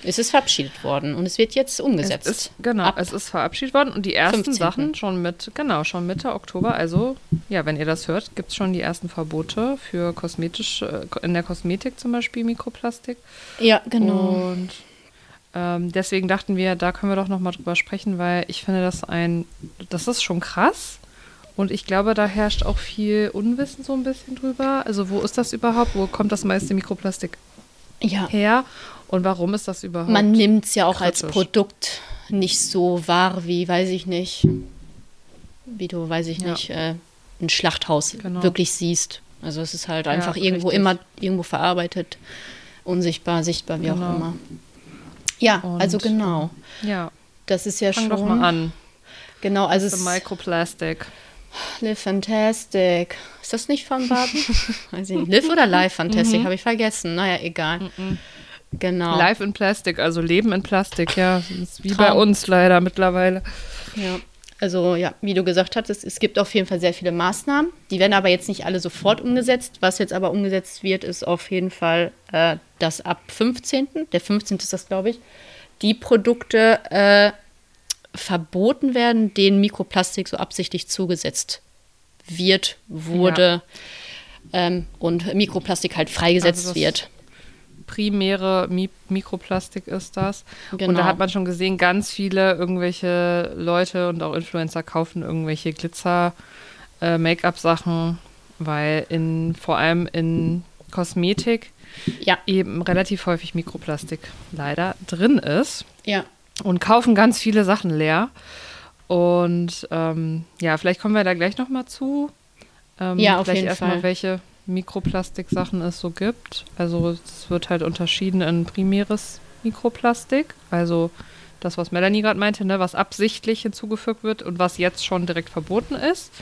Es ist verabschiedet worden und es wird jetzt umgesetzt.
Es ist, genau,
Ab
es ist verabschiedet worden und die ersten
15..
Sachen schon mit, genau, schon Mitte Oktober. Also, ja, wenn ihr das hört, gibt es schon die ersten Verbote für kosmetische, in der Kosmetik zum Beispiel Mikroplastik.
ja, genau.
Und ähm, deswegen dachten wir, da können wir doch nochmal drüber sprechen, weil ich finde das ein, das ist schon krass. Und ich glaube, da herrscht auch viel Unwissen so ein bisschen drüber. Also wo ist das überhaupt? Wo kommt das meiste Mikroplastik
Ja.
her? Und warum ist das überhaupt?
Man nimmt es ja auch als
kritisch.
Produkt nicht so wahr wie, weiß ich nicht, wie du, weiß ich
Ja.
nicht, äh, ein Schlachthaus
Genau.
wirklich siehst. Also es ist halt einfach irgendwo
richtig.
immer irgendwo verarbeitet unsichtbar, sichtbar, wie
Genau.
auch immer. Ja,
Und,
also genau.
Ja,
Das ist ja
fang
schon.
doch mal an.
Genau, also es
Microplastic.
Live Fantastic. Ist das nicht von Baden? [LAUGHS] Weiß ich nicht. Live oder Live Fantastic? Habe ich vergessen. Naja, egal. Genau.
Life in Plastic, also Leben in Plastik, ja. Wie bei
Traum.
uns leider mittlerweile.
Ja. Also ja, wie du gesagt hattest, es gibt auf jeden Fall sehr viele Maßnahmen. Die werden aber jetzt nicht alle sofort umgesetzt. Was jetzt aber umgesetzt wird, ist auf jeden Fall, äh, dass ab 15., der 15. ist das, glaube ich, die Produkte äh, verboten werden, denen Mikroplastik so absichtlich zugesetzt wird, wurde ähm, und Mikroplastik halt freigesetzt
Also
wird.
Primäre Mi Mikroplastik ist das. Und
Genau.
da hat man schon gesehen, ganz viele irgendwelche Leute und auch Influencer kaufen irgendwelche Glitzer äh, weil in vor allem in Kosmetik
Ja,
eben relativ häufig Mikroplastik leider drin ist.
ja.
und kaufen ganz viele Sachen leer. Und ähm, ja, vielleicht kommen wir da gleich nochmal zu. Ähm,
Ja, auf
vielleicht
jeden
erstmal,
Fall.
welche Mikroplastik-Sachen es so gibt. Also es wird halt unterschieden in primäres Mikroplastik, also das, was Melanie gerade meinte, ne, was absichtlich hinzugefügt wird und was jetzt schon direkt verboten ist. [CLEARS THROAT]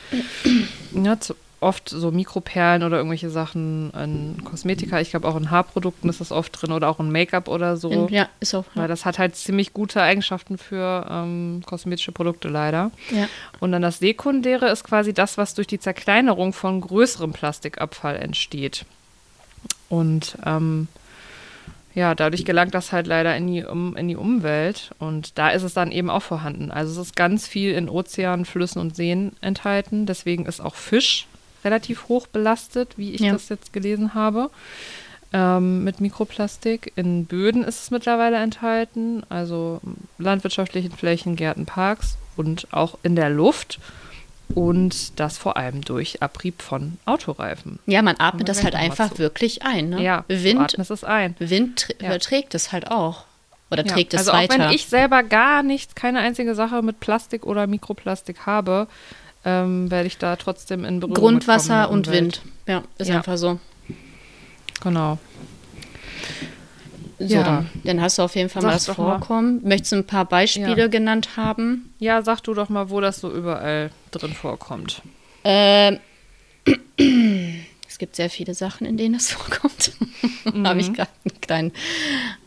Ja, oft so Mikroperlen oder irgendwelche Sachen in Kosmetika. Ich glaube auch in Haarprodukten ist das oft drin oder auch in Make-up oder so.
Ja, ist auch.
Weil das hat halt ziemlich gute Eigenschaften für ähm, kosmetische Produkte leider.
Ja.
Und dann das Sekundäre ist quasi das, was durch die Zerkleinerung von größerem Plastikabfall entsteht. Und ähm, ja, dadurch gelangt das halt leider in die, um, in die Umwelt. Und da ist es dann eben auch vorhanden. Also es ist ganz viel in Ozeanen, Flüssen und Seen enthalten. Deswegen ist auch Fisch relativ hoch belastet, wie ich
Ja.
das jetzt gelesen habe ähm, mit Mikroplastik. In Böden ist es mittlerweile enthalten, also landwirtschaftlichen Flächen, Gärten, Parks und auch in der Luft. Und das vor allem durch Abrieb von Autoreifen.
Ja, man atmet das halt einfach
zu.
wirklich ein. Ne?
Ja,
Wind,
atmest es ein.
Wind
Ja.
überträgt es halt auch. Oder
Ja,
trägt es
also
weiter.
auch wenn ich selber gar nichts, keine einzige Sache mit Plastik oder Mikroplastik habe, ähm, werde ich da trotzdem in Berührung
Grundwasser
mitkommen
und. Wind. Ja, ist
Ja.
einfach so.
Genau.
So,
Ja.
dann, dann hast du auf jeden Fall mal das
doch mal.
Vorkommen. Möchtest du ein paar Beispiele
Ja.
genannt haben?
Ja, sag du doch mal, wo das so überall drin vorkommt.
Ähm, [CLEARS THROAT] es gibt sehr viele Sachen, in denen es [LAUGHS] vorkommt. Habe ich gerade einen kleinen,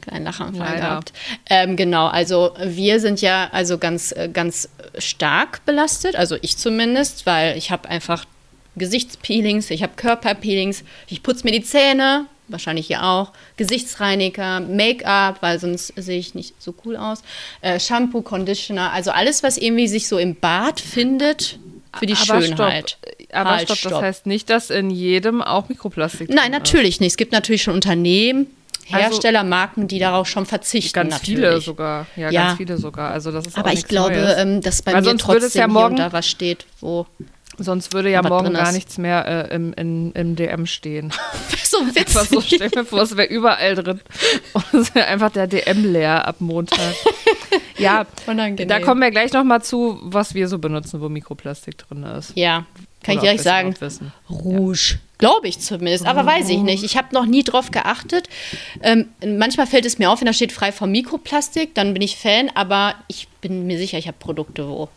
kleinen Lachanfall
Leider.
gehabt. Ähm, genau, also wir sind ja also ganz, äh, ganz stark belastet, also ich zumindest, weil ich habe einfach Gesichtspeelings, ich habe Körperpeelings, ich putze mir die Zähne, wahrscheinlich hier auch, Gesichtsreiniger, Make-up, weil sonst sehe ich nicht so cool aus, äh, Shampoo, Conditioner, also alles, was irgendwie sich so im Bad findet für die
aber
Schönheit.
Stopp, aber
Halt,
stopp,
stopp.
das heißt nicht, dass in jedem auch Mikroplastik
Nein,
drin ist.
natürlich nicht. Es gibt natürlich schon Unternehmen,
Also-
Hersteller, Marken, die darauf schon verzichten.
Ganz
natürlich.
viele sogar. Ja,
Ja.
ganz viele sogar. Also das ist auch
Aber ich glaube,
Neues.
ähm, dass bei
Weil
mir trotzdem
ja
hier
morgen-
da was steht, wo
Sonst würde ja morgen gar nichts mehr äh, im, in, im DM stehen. [LAUGHS]
so
Einfach so,
witzig.
stell mir vor, es wäre überall drin. [LAUGHS] Und es wäre einfach der DM leer ab Montag. [LAUGHS] ja,
Unangenehm.
da kommen wir gleich nochmal zu, was wir so benutzen, wo Mikroplastik drin ist.
Ja, kann
Oder
ich direkt sagen. Rouge. Glaube ich zumindest, aber weiß ich nicht. Ich habe noch nie drauf geachtet. Ähm, manchmal fällt es mir auf, wenn da steht frei von Mikroplastik, dann bin ich Fan, aber ich bin mir sicher, ich habe Produkte, wo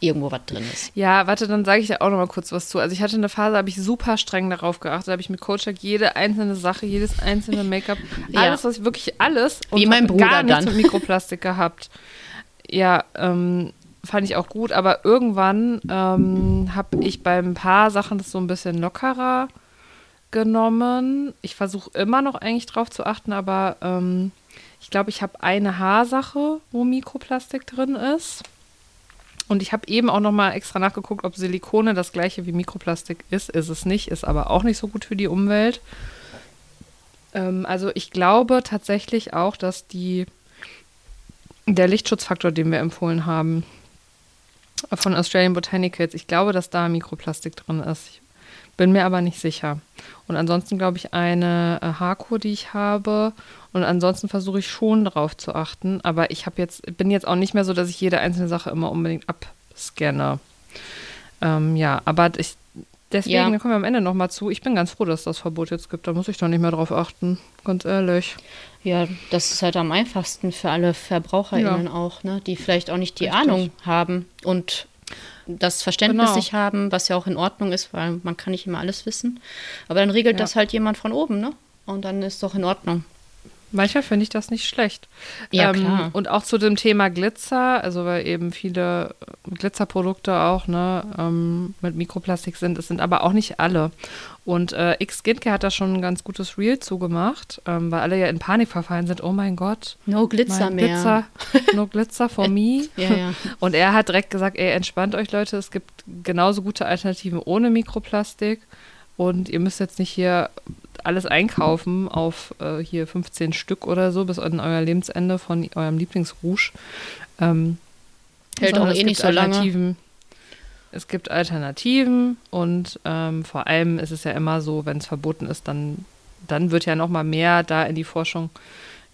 irgendwo was drin ist.
Ja, warte, dann sage ich da auch noch mal kurz was zu. Also ich hatte eine Phase, habe ich super streng darauf geachtet. Da habe ich mit Coachak jede einzelne Sache, jedes einzelne Make-up, [LAUGHS]
Ja.
alles, was ich wirklich alles
Wie mein Bruder
gar nichts
dann.
mit Mikroplastik gehabt. Ja, ähm, fand ich auch gut, aber irgendwann ähm, habe ich bei ein paar Sachen das so ein bisschen lockerer genommen. Ich versuche immer noch eigentlich drauf zu achten, aber ähm, ich glaube, ich habe eine Haarsache, wo Mikroplastik drin ist. Und ich habe eben auch noch mal extra nachgeguckt, ob Silikone das gleiche wie Mikroplastik ist. Ist es nicht, ist aber auch nicht so gut für die Umwelt. Ähm, also ich glaube tatsächlich auch, dass die der Lichtschutzfaktor, den wir empfohlen haben von Australian Botanicals, ich glaube, dass da Mikroplastik drin ist. Ich bin mir aber nicht sicher. Und ansonsten glaube ich eine äh, Haarkur, die ich habe. Und ansonsten versuche ich schon darauf zu achten. Aber ich habe jetzt, bin jetzt auch nicht mehr so, dass ich jede einzelne Sache immer unbedingt abscanne. Ähm, ja, aber ich, Deswegen,
Ja.
kommen wir am Ende nochmal zu. Ich bin ganz froh, dass das Verbot jetzt gibt. Da muss ich doch nicht mehr drauf achten. Ganz ehrlich.
Ja, das ist halt am einfachsten für alle VerbraucherInnen auch, ne? die vielleicht auch nicht die
Richtig.
Ahnung haben und das Verständnis
Genau.
nicht haben, was ja auch in Ordnung ist, weil man kann nicht immer alles wissen. Aber dann regelt
Ja.
das halt jemand von oben, ne? Und dann ist doch in Ordnung.
Manchmal finde ich das nicht schlecht.
Ja, klar.
Und auch zu dem Thema Glitzer, also weil eben viele Glitzerprodukte auch ne, ähm, mit Mikroplastik sind. Es sind aber auch nicht alle. Und äh, X Skincare hat da schon ein ganz gutes Reel zugemacht, ähm, weil alle ja in Panik verfallen sind. Oh mein Gott,
No Glitzer mehr.
Glitzer, no Glitzer for [LAUGHS] me.
Ja, ja.
Und er hat direkt gesagt, ey, entspannt euch Leute, es gibt genauso gute Alternativen ohne Mikroplastik. Und ihr müsst jetzt nicht hier alles einkaufen auf äh, hier 15 Stück oder so bis an euer Lebensende von eurem Lieblingsrouge. Ähm,
Hält auch
es
eh
gibt
nicht so lange.
Alternativen. Es gibt Alternativen und ähm, vor allem ist es ja immer so, wenn es verboten ist, dann, dann wird ja noch mal mehr da in die Forschung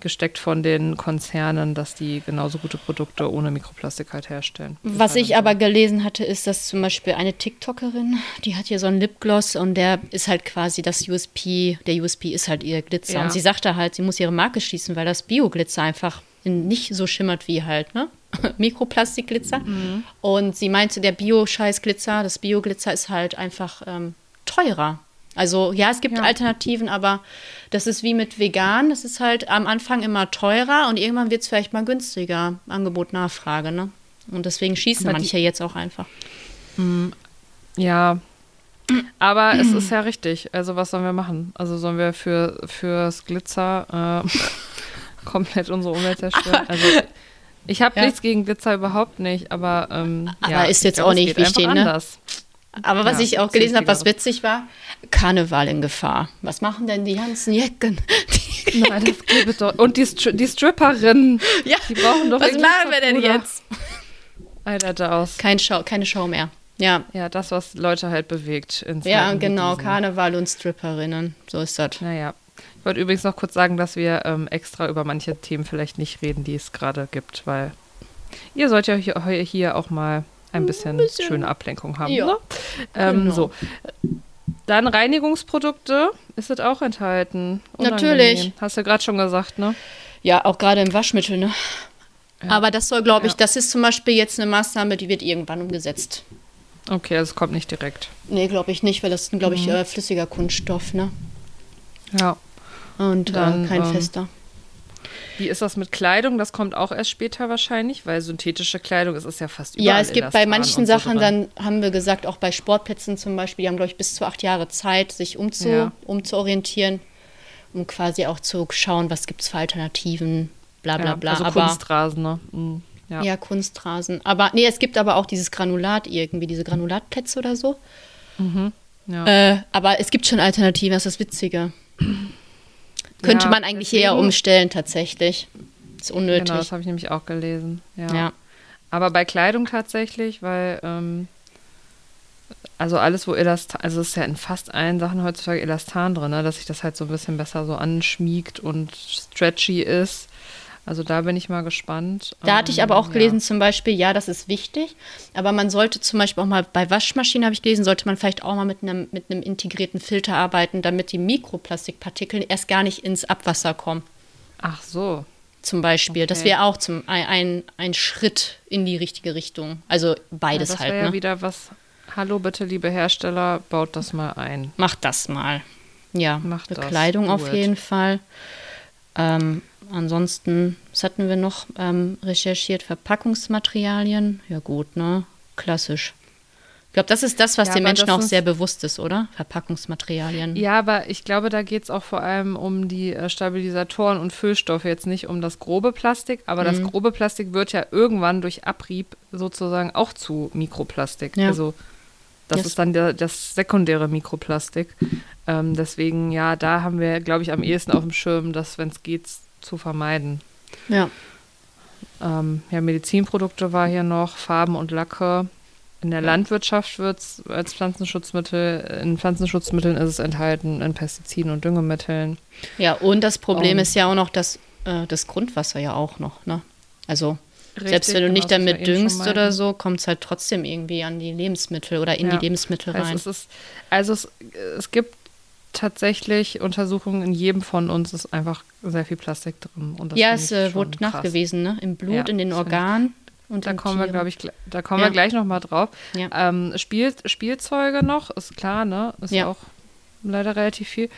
gesteckt von den Konzernen, dass die genauso gute Produkte ohne Mikroplastik halt herstellen.
Was ich
dann
aber gelesen hatte, ist, dass zum Beispiel eine TikTokerin, die hat hier so einen Lipgloss und der ist halt quasi das USP, der USP ist halt ihr Glitzer.
Ja.
Und sie sagte halt, sie muss ihre Marke schließen, weil das Bio-Glitzer einfach nicht so schimmert wie halt, ne? [LAUGHS] Mikroplastikglitzer.
Mhm.
Und sie meinte, der Bio-Scheiß-Glitzer, das Bio-Glitzer ist halt einfach ähm, teurer. Also ja, es gibt
Ja.
Alternativen, aber das ist wie mit vegan. Das ist halt am Anfang immer teurer und irgendwann wird es vielleicht mal günstiger. Angebot, Nachfrage, ne? Und deswegen schießen
Aber die-
manche jetzt auch einfach.
Ja. Aber es ist ja richtig. Also was sollen wir machen? Also sollen wir für fürs Glitzer äh, [LAUGHS] komplett unsere Umwelt zerstören? [LAUGHS] Also ich habe
Ja.
nichts gegen Glitzer überhaupt nicht, aber ähm,
Aber
ja,
ist jetzt
glaub,
auch nicht wichtig, ne?
anders.
Aber was
Ja,
ich auch gelesen habe, was witzig war, Karneval in Gefahr. Was machen denn die ganzen Jecken? [LAUGHS]
Nein, geht es doch. Und die, Stri die Stripperinnen, [LAUGHS]
ja,
die brauchen doch
was machen wir denn jetzt? [LAUGHS]
Alter, da aus.
Kein Show, keine Show mehr. Ja,
Ja, das, was Leute halt bewegt. In
ja, genau. Karneval und Stripperinnen. So ist das.
Naja. Ich wollte übrigens noch kurz sagen, dass wir ähm, extra über manche Themen vielleicht nicht reden, die es gerade gibt, weil ihr sollt ja hier, hier auch mal ein bisschen,
bisschen.
schöne Ablenkung haben.
Ja,
Ne? Ähm,
genau.
So. Dann Reinigungsprodukte, ist das auch enthalten?
Natürlich.
Hast du gerade schon gesagt, ne?
Ja, auch gerade im Waschmittel, ne?
Ja.
Aber das soll, glaube ich,
Ja.
das ist zum Beispiel jetzt eine Maßnahme, die wird irgendwann umgesetzt.
Okay, also es kommt nicht direkt.
Nee, glaube ich nicht, weil das ist, glaube
Mhm.
ich, äh, flüssiger Kunststoff, ne?
Ja.
Und
Dann,
äh, kein
ähm,
fester.
Wie ist das mit Kleidung? Das kommt auch erst später wahrscheinlich, weil synthetische Kleidung, es ist ja fast überall
Ja, es gibt bei manchen
so
Sachen,
drin.
dann haben wir gesagt, auch bei Sportplätzen zum Beispiel, die haben, glaube ich, bis zu acht Jahre Zeit, sich umzu,
Ja.
umzuorientieren, um quasi auch zu schauen, was gibt es für Alternativen, bla bla
ja,
bla.
Also
aber,
Kunstrasen, ne? Mhm. Ja.
ja. Kunstrasen. Aber nee, es gibt aber auch dieses Granulat irgendwie, diese Granulatplätze oder so.
ja.
Äh, aber es gibt schon Alternativen, das ist das Witzige. Könnte
Ja,
man eigentlich
deswegen-
eher umstellen, tatsächlich. Ist unnötig.
Genau, das habe ich nämlich auch gelesen. Ja.
ja.
Aber bei Kleidung tatsächlich, weil ähm, also alles, wo Elastan, also es ist ja in fast allen Sachen heutzutage Elastan drin, ne, dass sich das halt so ein bisschen besser so anschmiegt und stretchy ist. Also da bin ich mal gespannt.
Da hatte ich aber auch
Ähm,
gelesen, zum Beispiel, ja, das ist wichtig, aber man sollte zum Beispiel auch mal bei Waschmaschinen, habe ich gelesen, sollte man vielleicht auch mal mit einem, mit einem integrierten Filter arbeiten, damit die Mikroplastikpartikel erst gar nicht ins Abwasser kommen.
Ja. Ach so.
Zum Beispiel. Das
Okay.
wäre auch zum, ein, ein, ein Schritt in die richtige Richtung. Also beides
ja, das
halt.
wäre ja
Ne?
wieder was. Hallo bitte, liebe Hersteller, baut das mal ein.
Macht das mal. Ja,
Macht das.
Bekleidung auf
Do it.
jeden Fall. Ähm, ansonsten, was hatten wir noch ähm, recherchiert? Verpackungsmaterialien. Ja gut, ne? Klassisch. Ich glaube, das ist das, was
Ja,
den Menschen
das
auch sehr bewusst ist, oder? Verpackungsmaterialien.
Ja, aber ich glaube, da geht es auch vor allem um die äh, Stabilisatoren und Füllstoffe, jetzt nicht um das grobe Plastik, aber das
Mhm.
grobe Plastik wird ja irgendwann durch Abrieb sozusagen auch zu Mikroplastik.
Ja.
Also das
Yes.
ist dann der, das sekundäre Mikroplastik. Ähm, deswegen, ja, da haben wir, glaube ich, am ehesten auf dem Schirm, das, wenn es geht, zu vermeiden.
Ja.
Ähm, ja, Medizinprodukte war hier noch, Farben und Lacke. In der Landwirtschaft wird es als Pflanzenschutzmittel, in Pflanzenschutzmitteln ist es enthalten, in Pestiziden und Düngemitteln.
Ja, und das Problem
Um.
ist ja auch noch das, äh, das Grundwasser ja auch noch, ne? Also Selbst wenn du
genau,
nicht
wir
damit
schon
düngst oder so, kommt es halt trotzdem irgendwie an die Lebensmittel oder in
Ja.
die Lebensmittel
heißt,
rein.
es ist, also es, es gibt tatsächlich Untersuchungen, in jedem von uns ist einfach sehr viel Plastik drin. Und das
ja, es äh, wurde
krass.
nachgewiesen, ne? Im Blut,
Ja,
in den Organen. Und
Da kommen wir,
Tieren.
glaube ich, da kommen
Ja.
wir gleich noch mal drauf.
Ja.
Ähm, Spiel, Spielzeuge noch, ist klar, ne? Ist
Ja.
auch leider relativ viel.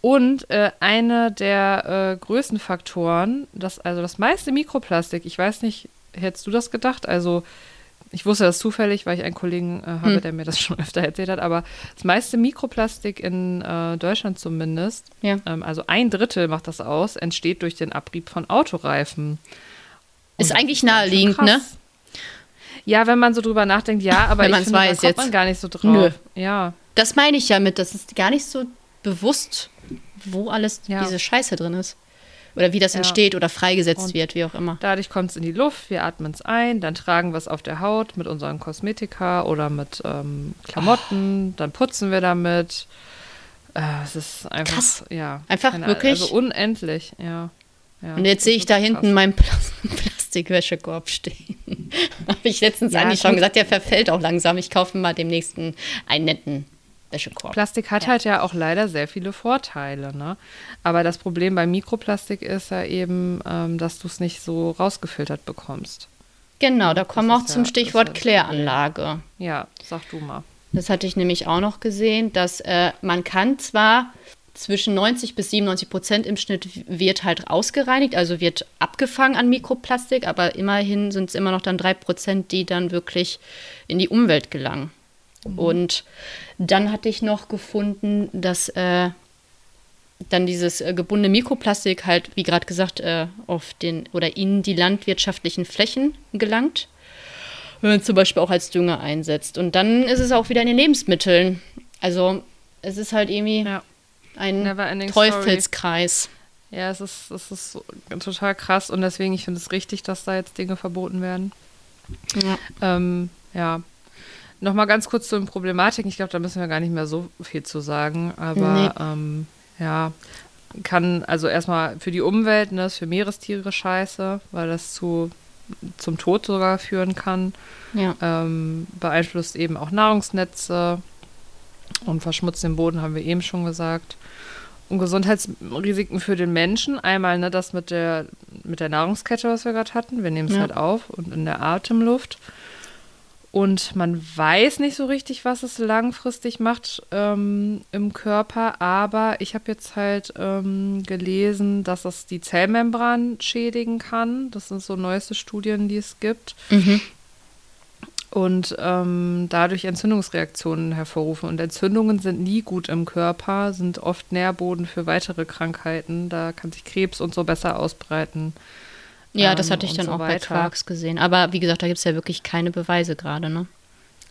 Und äh, einer der äh, größten Faktoren, das, also das meiste Mikroplastik, ich weiß nicht, hättest du das gedacht? Also ich wusste das zufällig, weil ich einen Kollegen äh, habe,
Hm.
der mir das [LAUGHS] schon öfter erzählt hat, aber das meiste Mikroplastik in äh, Deutschland zumindest,
Ja.
ähm, also ein Drittel macht das aus, entsteht durch den Abrieb von Autoreifen. Und
Ist eigentlich
schon
naheliegend, ne?
Ja, wenn man so drüber nachdenkt, ja, aber [LAUGHS]
Wenn
ich finde, da
weiß
kommt
jetzt.
man gar nicht so drauf.
Nö.
Ja,
Das meine ich ja mit, das ist gar nicht so bewusst, wo alles
Ja.
diese Scheiße drin ist. Oder wie das
Ja.
entsteht oder freigesetzt
Und-
wird, wie auch immer.
dadurch kommt es in die Luft, wir atmen es ein, dann tragen wir es auf der Haut mit unseren Kosmetika oder mit ähm, Klamotten, dann putzen wir damit. Äh, es ist einfach,
Krass.
ja.
Einfach
keine-
wirklich?
Also unendlich, ja. ja
Und jetzt sehe ich da
wirklich
hinten
krass.
meinen Plas [LAUGHS] Plastikwäschekorb stehen. [LAUGHS] Habe ich letztens
Ja,
Andi schon gesagt, der verfällt auch langsam. Ich kaufe mal demnächst einen netten Wäschekorb.
Plastik hat
Ja.
halt ja auch leider sehr viele Vorteile, ne? Aber das Problem bei Mikroplastik ist ja eben, ähm, dass du es nicht so rausgefiltert bekommst.
Genau, da kommen wir auch zum
ja-
Stichwort Kläranlage.
Ja, sag du mal.
Das hatte ich nämlich auch noch gesehen, dass äh, man kann zwar zwischen 90 bis 97 Prozent im Schnitt wird halt ausgereinigt, also wird abgefangen an Mikroplastik, aber immerhin sind es immer noch dann drei Prozent, die dann wirklich in die Umwelt gelangen. Und dann hatte ich noch gefunden, dass äh, dann dieses äh, gebundene Mikroplastik halt, wie gerade gesagt, äh, auf den oder in die landwirtschaftlichen Flächen gelangt wenn man zum Beispiel auch als Dünger einsetzt. Und dann ist es auch wieder in den Lebensmitteln. Also es ist halt irgendwie
Ja.
ein
ending story.
Teufelskreis.
Ja, es ist, es ist so, total krass und deswegen, ich finde es richtig, dass da jetzt Dinge verboten werden.
Ja.
Ähm, ja. Nochmal ganz kurz zu den Problematiken. Ich glaube, da müssen wir gar nicht mehr so viel zu sagen. Aber
Nee.
ähm, ja, kann also erstmal für die Umwelt, ne, ist für Meerestiere scheiße, weil das zu zum Tod sogar führen kann.
Ja.
Ähm, beeinflusst eben auch Nahrungsnetze und verschmutzt den Boden, haben wir eben schon gesagt. Und Gesundheitsrisiken für den Menschen. Einmal ne, das mit der, mit der Nahrungskette, was wir gerade hatten. Wir nehmen es
Ja.
halt auf und in der Atemluft. Und man weiß nicht so richtig, was es langfristig macht ähm, im Körper, aber ich habe jetzt halt ähm, gelesen, dass es die Zellmembran schädigen kann. Das sind so neueste Studien, die es gibt.
Mhm.
Und ähm, dadurch Entzündungsreaktionen hervorrufen. Und Entzündungen sind nie gut im Körper, sind oft Nährboden für weitere Krankheiten. Da kann sich Krebs und so besser ausbreiten.
Ja,
Ähm,
das hatte ich dann
so
auch bei
weiter.
Quarks gesehen. Aber wie gesagt, da gibt es ja wirklich keine Beweise gerade, ne?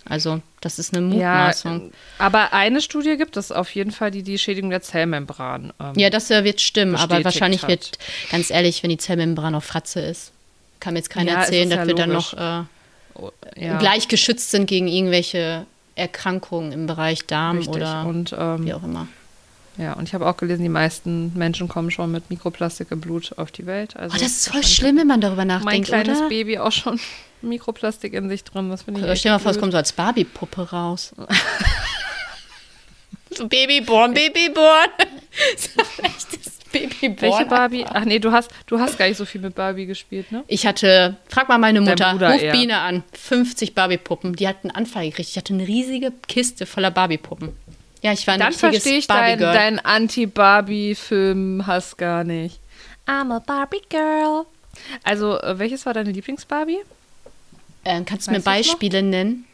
Also, das ist eine
Ja,
Mutmaßung.
aber eine Studie gibt es auf jeden Fall, die die Schädigung der Zellmembran. Ähm,
Ja, das äh, wird stimmen, aber wahrscheinlich
hat.
wird, ganz ehrlich, wenn die Zellmembran auf Fratze ist, kann mir jetzt keiner
Ja,
erzählen, dass
ja
wir dann noch äh, gleich geschützt sind gegen irgendwelche Erkrankungen im Bereich Darm
richtig.
oder
Und, ähm,
wie auch immer.
Ja, und ich habe auch gelesen, die meisten Menschen kommen schon mit Mikroplastik im Blut auf die Welt. Also
Oh, das ist voll schlimm, wenn man darüber
hat Mein
nachdenkt,
kleines
oder?
Baby auch schon [LAUGHS] Mikroplastik in sich drin. Das finde ich
stell dir mal vor, es kommt so als Barbie-Puppe raus. [LAUGHS] so Babyborn, Babyborn. [LAUGHS] so ein echtes Babyborn.
Welche Barbie? Ach nee, du hast, du hast gar nicht so viel mit Barbie gespielt, ne?
Ich hatte, frag mal meine Mutter, ruf. Biene an, 50 Barbie-Puppen. Die hat einen Anfall gekriegt. Ich hatte eine riesige Kiste voller Barbie-Puppen. Ja, ich war ein
Dann verstehe ich dein,
Barbie-Girl.
dein Anti-Barbie-Film-Hass gar nicht. I'm a Barbie Girl. Also, äh, welches war deine Lieblings-Barbie?
Ähm, kannst du mir
du's noch?
Beispiele nennen?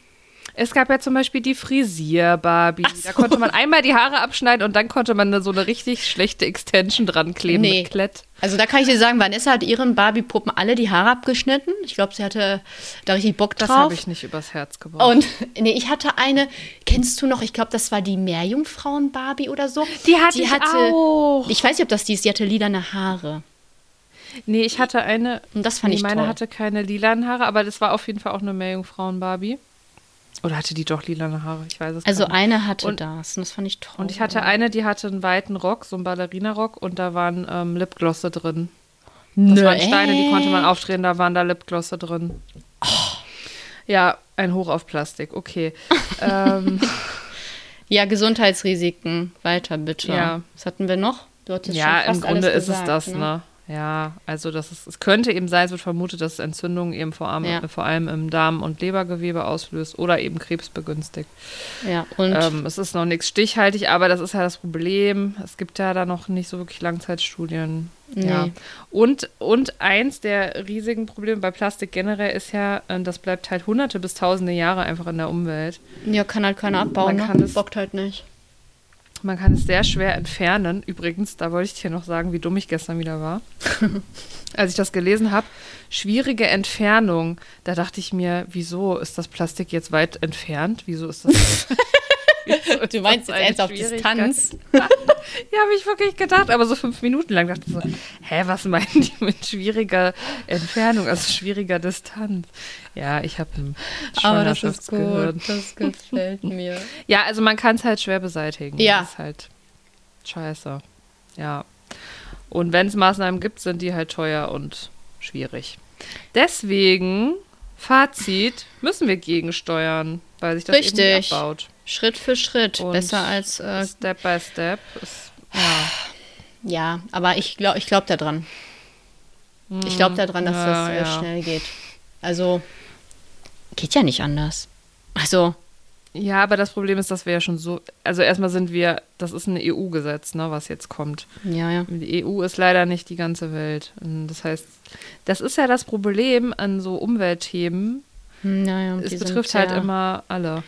Es gab ja zum Beispiel die Frisier-Barbie.
Ach
Da
so.
konnte man einmal die Haare abschneiden und dann konnte man so eine richtig schlechte Extension dran kleben
Nee.
mit Klett.
Also da kann ich dir sagen, Vanessa hat ihren Barbie-Puppen alle die Haare abgeschnitten. Ich glaube, sie hatte da richtig Bock
Das
drauf.
habe ich nicht übers Herz gebracht.
Und nee, ich hatte eine, kennst du noch, ich glaube, das war die Meerjungfrauen-Barbie oder so.
Die hatte ich auch.
Ich weiß nicht, ob das die ist, die hatte lilane Haare.
nee, ich hatte eine.
Und das fand
nee,
ich
meine
toll.
hatte keine lilanen Haare, aber das war auf jeden Fall auch eine Meerjungfrauen-Barbie. Oder hatte die doch lilane Haare? Ich weiß es
Also
gar nicht.
eine hatte
Und-
das und das fand ich toll.
Und ich hatte eine, die hatte einen weiten Rock, so einen Ballerina-Rock und da waren ähm, Lipglosse drin. Das
Nö,
waren Steine, die konnte man aufdrehen, da waren da Lipglosse drin. Ja, ein Hoch auf Plastik, okay. [LAUGHS] ähm,
Ja, Gesundheitsrisiken. Weiter bitte.
Ja.
Was hatten wir noch? Du hattest
ja, im Grunde ist es
gesagt,
das, ne? Ja, also das ist, es könnte eben sein, es wird vermutet, dass Entzündungen eben vor allem,
Ja.
vor allem im Darm- und Lebergewebe auslöst oder eben Krebs begünstigt.
Ja, und
Ähm, es ist noch nichts stichhaltig, aber das ist ja das Problem. Es gibt ja da noch nicht so wirklich Langzeitstudien. Ja.
Nee.
Und, und eins der riesigen Probleme bei Plastik generell ist ja, äh, das bleibt halt hunderte bis tausende Jahre einfach in der Umwelt.
ja, kann halt keiner abbauen,
Man
ne?
kann es-
Bockt halt nicht.
Man kann es sehr schwer entfernen. Übrigens, da wollte ich dir noch sagen, wie dumm ich gestern wieder war. [LAUGHS] Als ich das gelesen habe, schwierige Entfernung, da dachte ich mir, wieso ist das Plastik jetzt weit entfernt? Wieso ist das? [LAUGHS] [LAUGHS]
Du meinst jetzt ernst auf? Distanz? [LAUGHS]
Ja, habe ich wirklich gedacht, aber so fünf Minuten lang dachte ich so, hä, was meinen die mit schwieriger Entfernung, also schwieriger Distanz? Ja, ich habe ein
Aber das ist gut. Das gefällt [LAUGHS] mir.
Ja, also man kann es halt schwer beseitigen.
Ja.
Das ist halt scheiße. Ja. Und wenn es Maßnahmen gibt, sind die halt teuer und schwierig. Deswegen, Fazit, müssen wir gegensteuern, weil sich das eben
Richtig.
nicht abbaut.
Schritt für Schritt.
Und
Besser als. Äh,
Step by Step. Ist, ja.
ja, aber ich glaube ich glaub daran. Ich glaube daran, dass
Ja,
das
ja.
schnell geht. Also, geht ja nicht anders. Also,
Ja, aber das Problem ist, dass wir ja schon so, also erstmal sind wir, das ist ein EU-Gesetz, ne, was jetzt kommt.
ja, ja.
Die EU ist leider nicht die ganze Welt. Und Das heißt, das ist ja das Problem an so Umweltthemen.
Hm, ja, ja.
Es betrifft
sind
halt
sehr-
immer alle.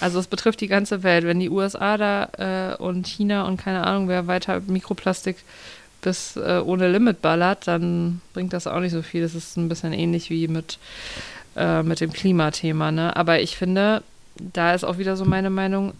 Also es betrifft die ganze Welt. Wenn die USA da äh, und China und keine Ahnung, wer weiter Mikroplastik bis äh, ohne Limit ballert, dann bringt das auch nicht so viel. Das ist ein bisschen ähnlich wie mit, äh, mit dem Klimathema. Ne? Aber ich finde, da ist auch wieder so meine Meinung,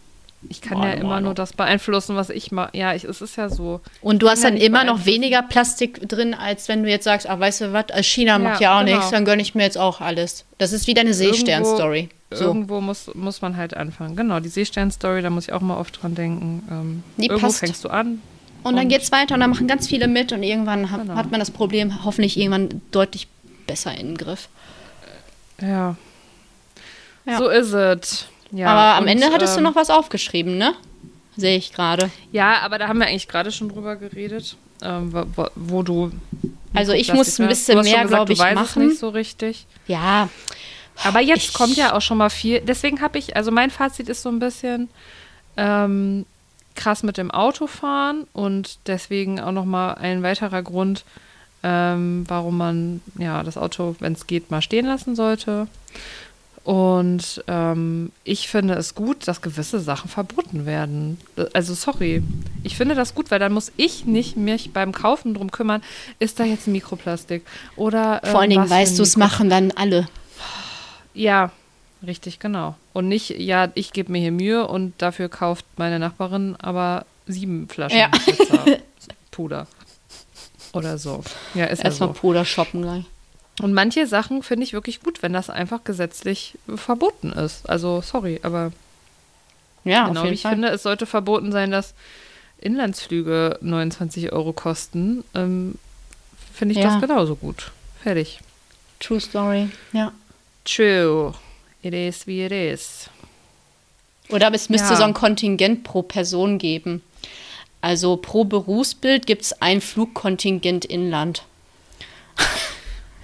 ich kann ja
Meine
immer
Meinung.
nur das beeinflussen, was ich mache. Ja, ich, es ist ja so.
Und du hast dann
ja
immer noch weniger Plastik drin, als wenn du jetzt sagst, ach, weißt du was, äh, China macht
Ja,
ja auch
genau.
nichts, dann gönne ich mir jetzt auch alles. Das ist wie deine Seestern-Story. So.
Irgendwo muss, muss man halt anfangen. Genau, die Seestern-Story, da muss ich auch mal oft dran denken. Ähm,
Die
irgendwo
passt.
fängst du an.
Und dann
Und-
geht's weiter und dann machen ganz viele mit und irgendwann hat,
Genau.
hat man das Problem hoffentlich irgendwann deutlich besser in den Griff.
Ja.
Ja.
So ist es. Ja,
Aber am
und,
Ende hattest du
ähm,
noch was aufgeschrieben, ne? Sehe ich gerade.
Ja, aber da haben wir eigentlich gerade schon drüber geredet, ähm, wo, wo- du.
Also ich muss ein bisschen
Du hast schon
mehr, glaube ich,
du weißt
machen.
Es nicht so richtig.
Ja,
Aber jetzt
Ich-
kommt ja auch schon mal viel. Deswegen habe ich, also mein Fazit ist so ein bisschen ähm, krass mit dem Autofahren und deswegen auch noch mal ein weiterer Grund, ähm, warum man ja das Auto, wenn es geht, mal stehen lassen sollte. Und ähm, ich finde es gut, dass gewisse Sachen verboten werden. Also sorry, ich finde das gut, weil dann muss ich nicht mich beim Kaufen drum kümmern, ist da jetzt ein Mikroplastik oder
vor allen
ähm,
Dingen weißt du, es machen dann alle.
ja, richtig, genau. Und nicht, ja, ich gebe mir hier Mühe und dafür kauft meine Nachbarin aber sieben Flaschen
Ja.
Puder. Oder so. Ja, ist ja
Erstmal
so.
Puder shoppen gleich.
Und manche Sachen finde ich wirklich gut, wenn das einfach gesetzlich verboten ist. Also, sorry, aber
Ja,
genau
auf jeden
ich
Fall.
finde, es sollte verboten sein, dass Inlandsflüge 29 Euro kosten. Ähm, finde ich
Ja.
das genauso gut. Fertig.
True Story, ja.
True. It is wie it is.
Oder es müsste
Ja.
so ein Kontingent pro Person geben. Also pro Berufsbild gibt es ein Flugkontingent Inland.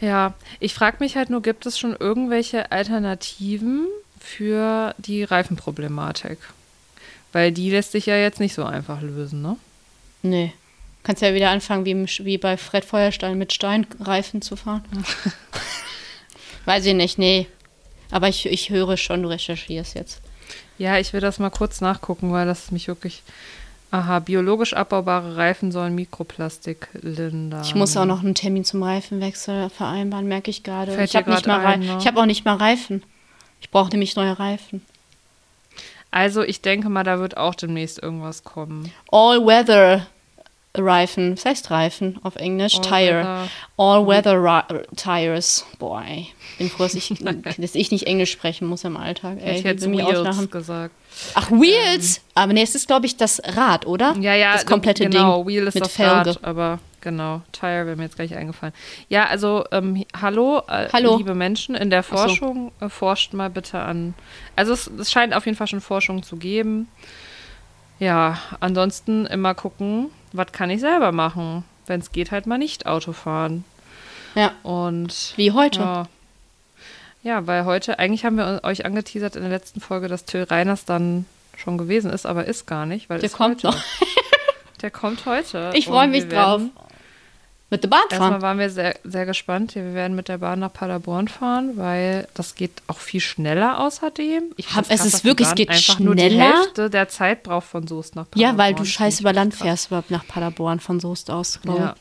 Ja, ich frage mich halt nur, gibt es schon irgendwelche Alternativen für die Reifenproblematik? Weil die lässt sich ja jetzt nicht so einfach lösen, ne?
Nee. Kannst ja wieder anfangen, wie, im, wie bei Fred Feuerstein mit Steinreifen zu fahren. [LAUGHS] Weiß ich nicht, nee. Aber ich, ich höre schon, du recherchierst jetzt.
Ja, ich will das mal kurz nachgucken, weil das mich wirklich. Aha, biologisch abbaubare Reifen sollen Mikroplastik lindern.
Ich muss auch noch einen Termin zum Reifenwechsel vereinbaren, merke ich gerade.
Fällt
Ich habe nicht mal
ein, ne?
Ich habe auch nicht mal Reifen. Ich brauche nämlich neue Reifen.
Also, ich denke mal, da wird auch demnächst irgendwas kommen.
All-Weather Reifen. Was heißt Reifen auf Englisch? Tire.
All-weather.
All-Weather Ri- Tires. Boah, ey. Bin froh, dass ich, [LAUGHS] dass ich nicht Englisch sprechen muss im Alltag. Ey,
Hätte ich
mich
Wheels
auslachen.
gesagt.
Ach, Wheels! Aber nee, es ist, glaube ich, das Rad, oder?
Ja, ja,
Das komplette
genau,
Ding
Wheel ist
mit
das
Felge.
Rad, aber genau. Tire wäre mir jetzt gleich eingefallen. Ja, also ähm, hallo, äh,
Hallo.
liebe Menschen in der
so.
Forschung, äh, forscht mal bitte an. Also es, es scheint auf jeden Fall schon Forschung zu geben. Ja, ansonsten immer gucken, was kann ich selber machen? Wenn es geht, halt mal nicht Auto fahren.
Ja,
Und
wie heute.
ja. Ja, weil heute, eigentlich haben wir euch angeteasert in der letzten Folge, dass Till Reiners dann schon gewesen ist, aber ist gar nicht, weil
Der kommt
heute.
noch.
Der kommt heute. [LAUGHS]
Ich freue mich drauf. Mit der Bahn
Erstmal
fahren.
waren wir sehr, sehr gespannt. Wir werden mit der Bahn nach Paderborn fahren, weil das geht auch viel schneller außerdem. Ich
Hab- es
krass,
ist wirklich- es geht
einfach nur die
schneller.
Hälfte der Zeit braucht von Soest nach Paderborn.
Ja, weil du scheiß über
ich
Land
krass.
fährst überhaupt nach Paderborn von Soest aus. ich.
Ja.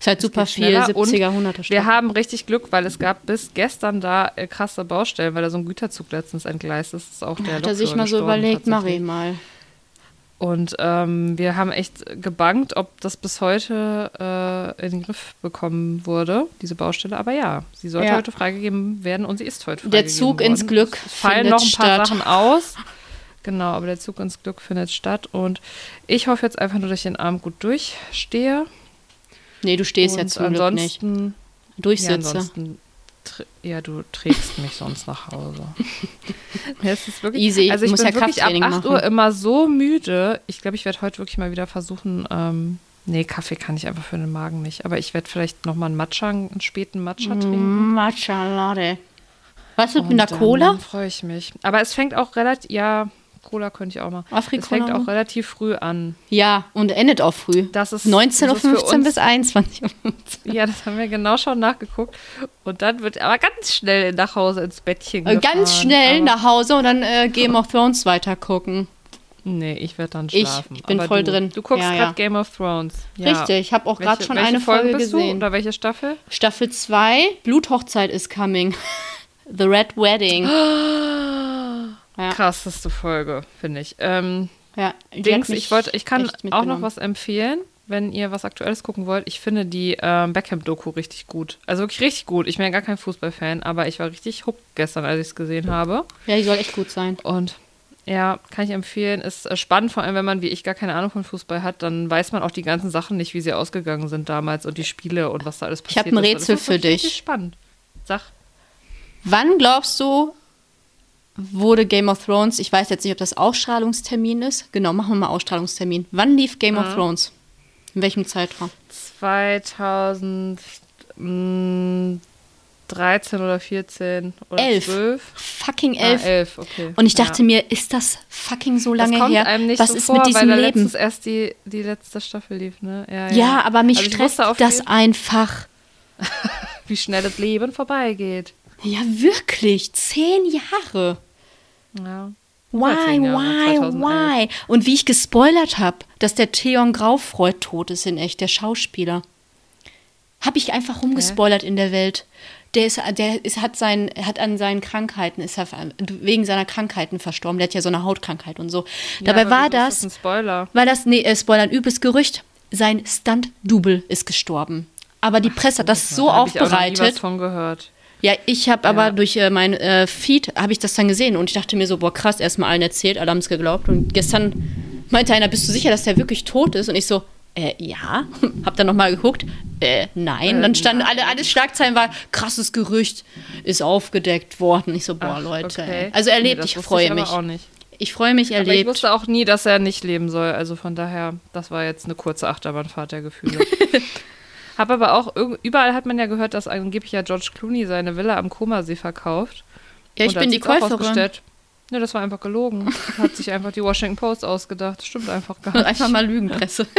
Ist halt
Es
super viel
schneller und
70er, 100er
Wir haben richtig Glück, weil es gab bis gestern da äh, krasse Baustellen, weil da so ein Güterzug letztens entgleist ist. Das ist auch der
Hat er sich mal so überlegt,
tatsächlich.
Marie mal.
Und ähm, wir haben echt gebankt, ob das bis heute äh, in den Griff bekommen wurde, diese Baustelle. Aber ja, sie sollte
Ja.
heute freigegeben werden und sie ist heute
Der
freigegeben
Zug
worden.
ins Glück
Es fallen noch ein paar
statt.
Sachen aus. Genau, aber der Zug ins Glück findet statt. Und ich hoffe jetzt einfach nur, dass ich den Abend gut durchstehe.
Nee, du stehst
und
ja zum Glück nicht.
ansonsten, ja,
Durchsitze.
ansonsten ja, du trägst mich sonst nach Hause. [LAUGHS] Es ist wirklich,
Easy,
Also ich
muss
bin
ja
wirklich ab
Krafttraining
8 Uhr
machen.
immer so müde. Ich glaube, ich werde heute wirklich mal wieder versuchen, ähm, nee, Kaffee kann ich einfach für den Magen nicht. Aber ich werde vielleicht noch mal einen Matcha, einen späten Matcha trinken.
Matcha Latte. Was mit
Und
einer
dann
Cola?
freue ich mich. Aber es fängt auch relativ, ja, Cola könnte ich auch mal.
Afrikola?
Es fängt auch relativ früh an.
Ja, und endet auch früh.
Das ist
19.15
das ist für
Uhr bis 21 Uhr.
Ja, das haben wir genau schon nachgeguckt. Und dann wird aber ganz schnell nach Hause ins Bettchen
Äh,
gefahren.
Ganz schnell
aber,
nach Hause und dann äh, Game of Thrones weiter gucken.
Nee, ich werde dann
Ich-
schlafen.
ich bin
aber
voll
du,
drin.
Du guckst
Ja,
gerade
ja.
Game of Thrones. Ja.
Richtig, ich habe auch gerade schon eine Folge
Du?
gesehen.
Oder welche Staffel?
Staffel 2, Bluthochzeit is coming. [LAUGHS] The Red Wedding. [GASPS] Ja.
Krasseste Folge, finde ich. Ähm,
Ja,
Dings, ich wollte, ich kann auch noch was empfehlen, wenn ihr was Aktuelles gucken wollt. Ich finde die ähm, Beckham-Doku richtig gut. Also wirklich richtig gut. Ich bin ja gar kein Fußballfan, aber ich war richtig hooked gestern, als ich es gesehen habe.
Ja, die soll echt gut sein.
Und ja, kann ich empfehlen. Ist äh, spannend, vor allem wenn man wie ich gar keine Ahnung von Fußball hat, dann weiß man auch die ganzen Sachen nicht, wie sie ausgegangen sind damals und die Spiele und was da alles
Ich
passiert
hab ein
ist.
Rätsel
Das ist
für dich.
Spannend. Sag.
Wann glaubst du, wurde Game of Thrones, ich weiß jetzt nicht, ob das Ausstrahlungstermin ist. Genau, machen wir mal Ausstrahlungstermin. Wann lief Game
Mhm.
of Thrones? In welchem Zeitraum?
2013 oder 14 oder
Elf.
12.
Fucking
Ah,
elf.
elf, okay.
Und ich dachte
ja.
mir, ist das fucking so lange
kommt
her?
einem nicht
Was
so
ist
vor,
mit diesem
weil
Leben?
letztens erst die, die letzte Staffel lief, ne? Ja,
Ja, aber mich
Also
stresst das einfach. [LAUGHS]
Wie schnell das Leben vorbeigeht.
Ja, wirklich. Zehn Jahre.
Ja.
Why, why,
2011.
why? Und wie ich gespoilert habe, dass der Theon Graufreud tot ist in echt, der Schauspieler. Habe ich einfach rumgespoilert in der Welt. Der, ist, der ist, hat, sein, hat an seinen Krankheiten, ist er wegen seiner Krankheiten verstorben. Der hat ja so eine Hautkrankheit und so. Dabei
aber
war das,
das ein Spoiler.
weil das, nee, äh, Spoiler, ein übles Gerücht, sein Stunt-Double ist gestorben. Aber die Presse hat das so
Da hab ich
aufbereitet.
was von gehört.
Ja, ich habe aber
Ja.
durch äh, mein äh, Feed habe ich das dann gesehen und ich dachte mir so, boah krass, erstmal allen erzählt, alle haben es geglaubt und gestern meinte einer, bist du sicher, dass der wirklich tot ist? Und ich so, äh, ja, [LAUGHS] hab dann nochmal geguckt, äh, nein.
Äh,
dann standen alle, alles Schlagzeilen war, krasses Gerücht ist aufgedeckt worden. Ich so, boah
Ach,
Leute.
okay.
Also er
Nee,
lebt, ich freue
ich aber
mich.
auch nicht.
Ich freue mich, er
Aber ich wusste auch nie, dass er nicht leben soll. Also von daher, das war jetzt eine kurze Achterbahnfahrt der Gefühle. [LAUGHS] Hab aber auch, überall hat man ja gehört, dass angeblich ja George Clooney seine Villa am Komasee verkauft.
ja, ich
Und
bin die
auch
Käuferin.
Ne, das war einfach gelogen. [LAUGHS] Hat sich einfach die Washington Post ausgedacht. Stimmt einfach gar nicht.
Einfach mal Lügenpresse. [LAUGHS]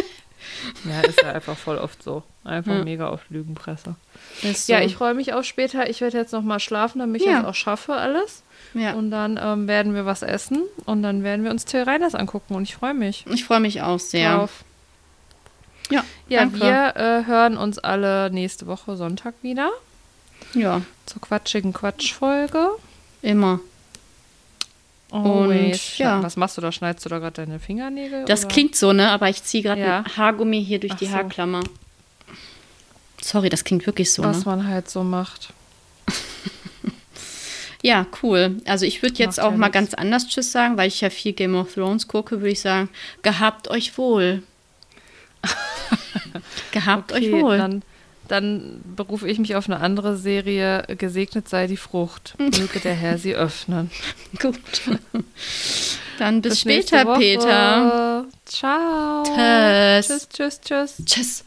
Ja, ist ja einfach voll oft so. Einfach
Ja.
mega auf Lügenpresse.
Ist
Ja,
so.
ich freue mich auf später. Ich werde jetzt noch mal schlafen, damit ich
Ja.
das auch schaffe alles.
ja.
Und dann ähm, werden wir was essen und dann werden wir uns Till Reiners angucken und ich freue mich
ich freue mich auch sehr.
drauf.
Ja,
Ja,
danke.
wir äh, hören uns alle nächste Woche Sonntag wieder
Ja,
zur quatschigen Quatschfolge.
immer.
Always.
ja.
Was machst du da? Schneidest du da gerade deine Fingernägel?
Das
oder?
klingt so, ne? Aber ich ziehe gerade
Ja.
ein Haargummi hier durch
Ach
die
so.
Haarklammer. Sorry, das klingt wirklich so,
was
ne?
man halt so macht. [LAUGHS]
Ja, cool. Also ich würde jetzt
Macht
auch
ja
mal
nix.
ganz anders Tschüss sagen, weil ich ja viel Game of Thrones gucke, würde ich sagen, gehabt euch wohl. [LAUGHS] Gehabt
Okay,
euch wohl.
Dann, dann berufe ich mich auf eine andere Serie. Gesegnet sei die Frucht. [LAUGHS] Möge der Herr sie öffnen.
Gut. [LAUGHS] Dann bis,
nächste
später. Peter.
Ciao.
Tschüss.
Tschüss, tschüss, tschüss.
Tschüss.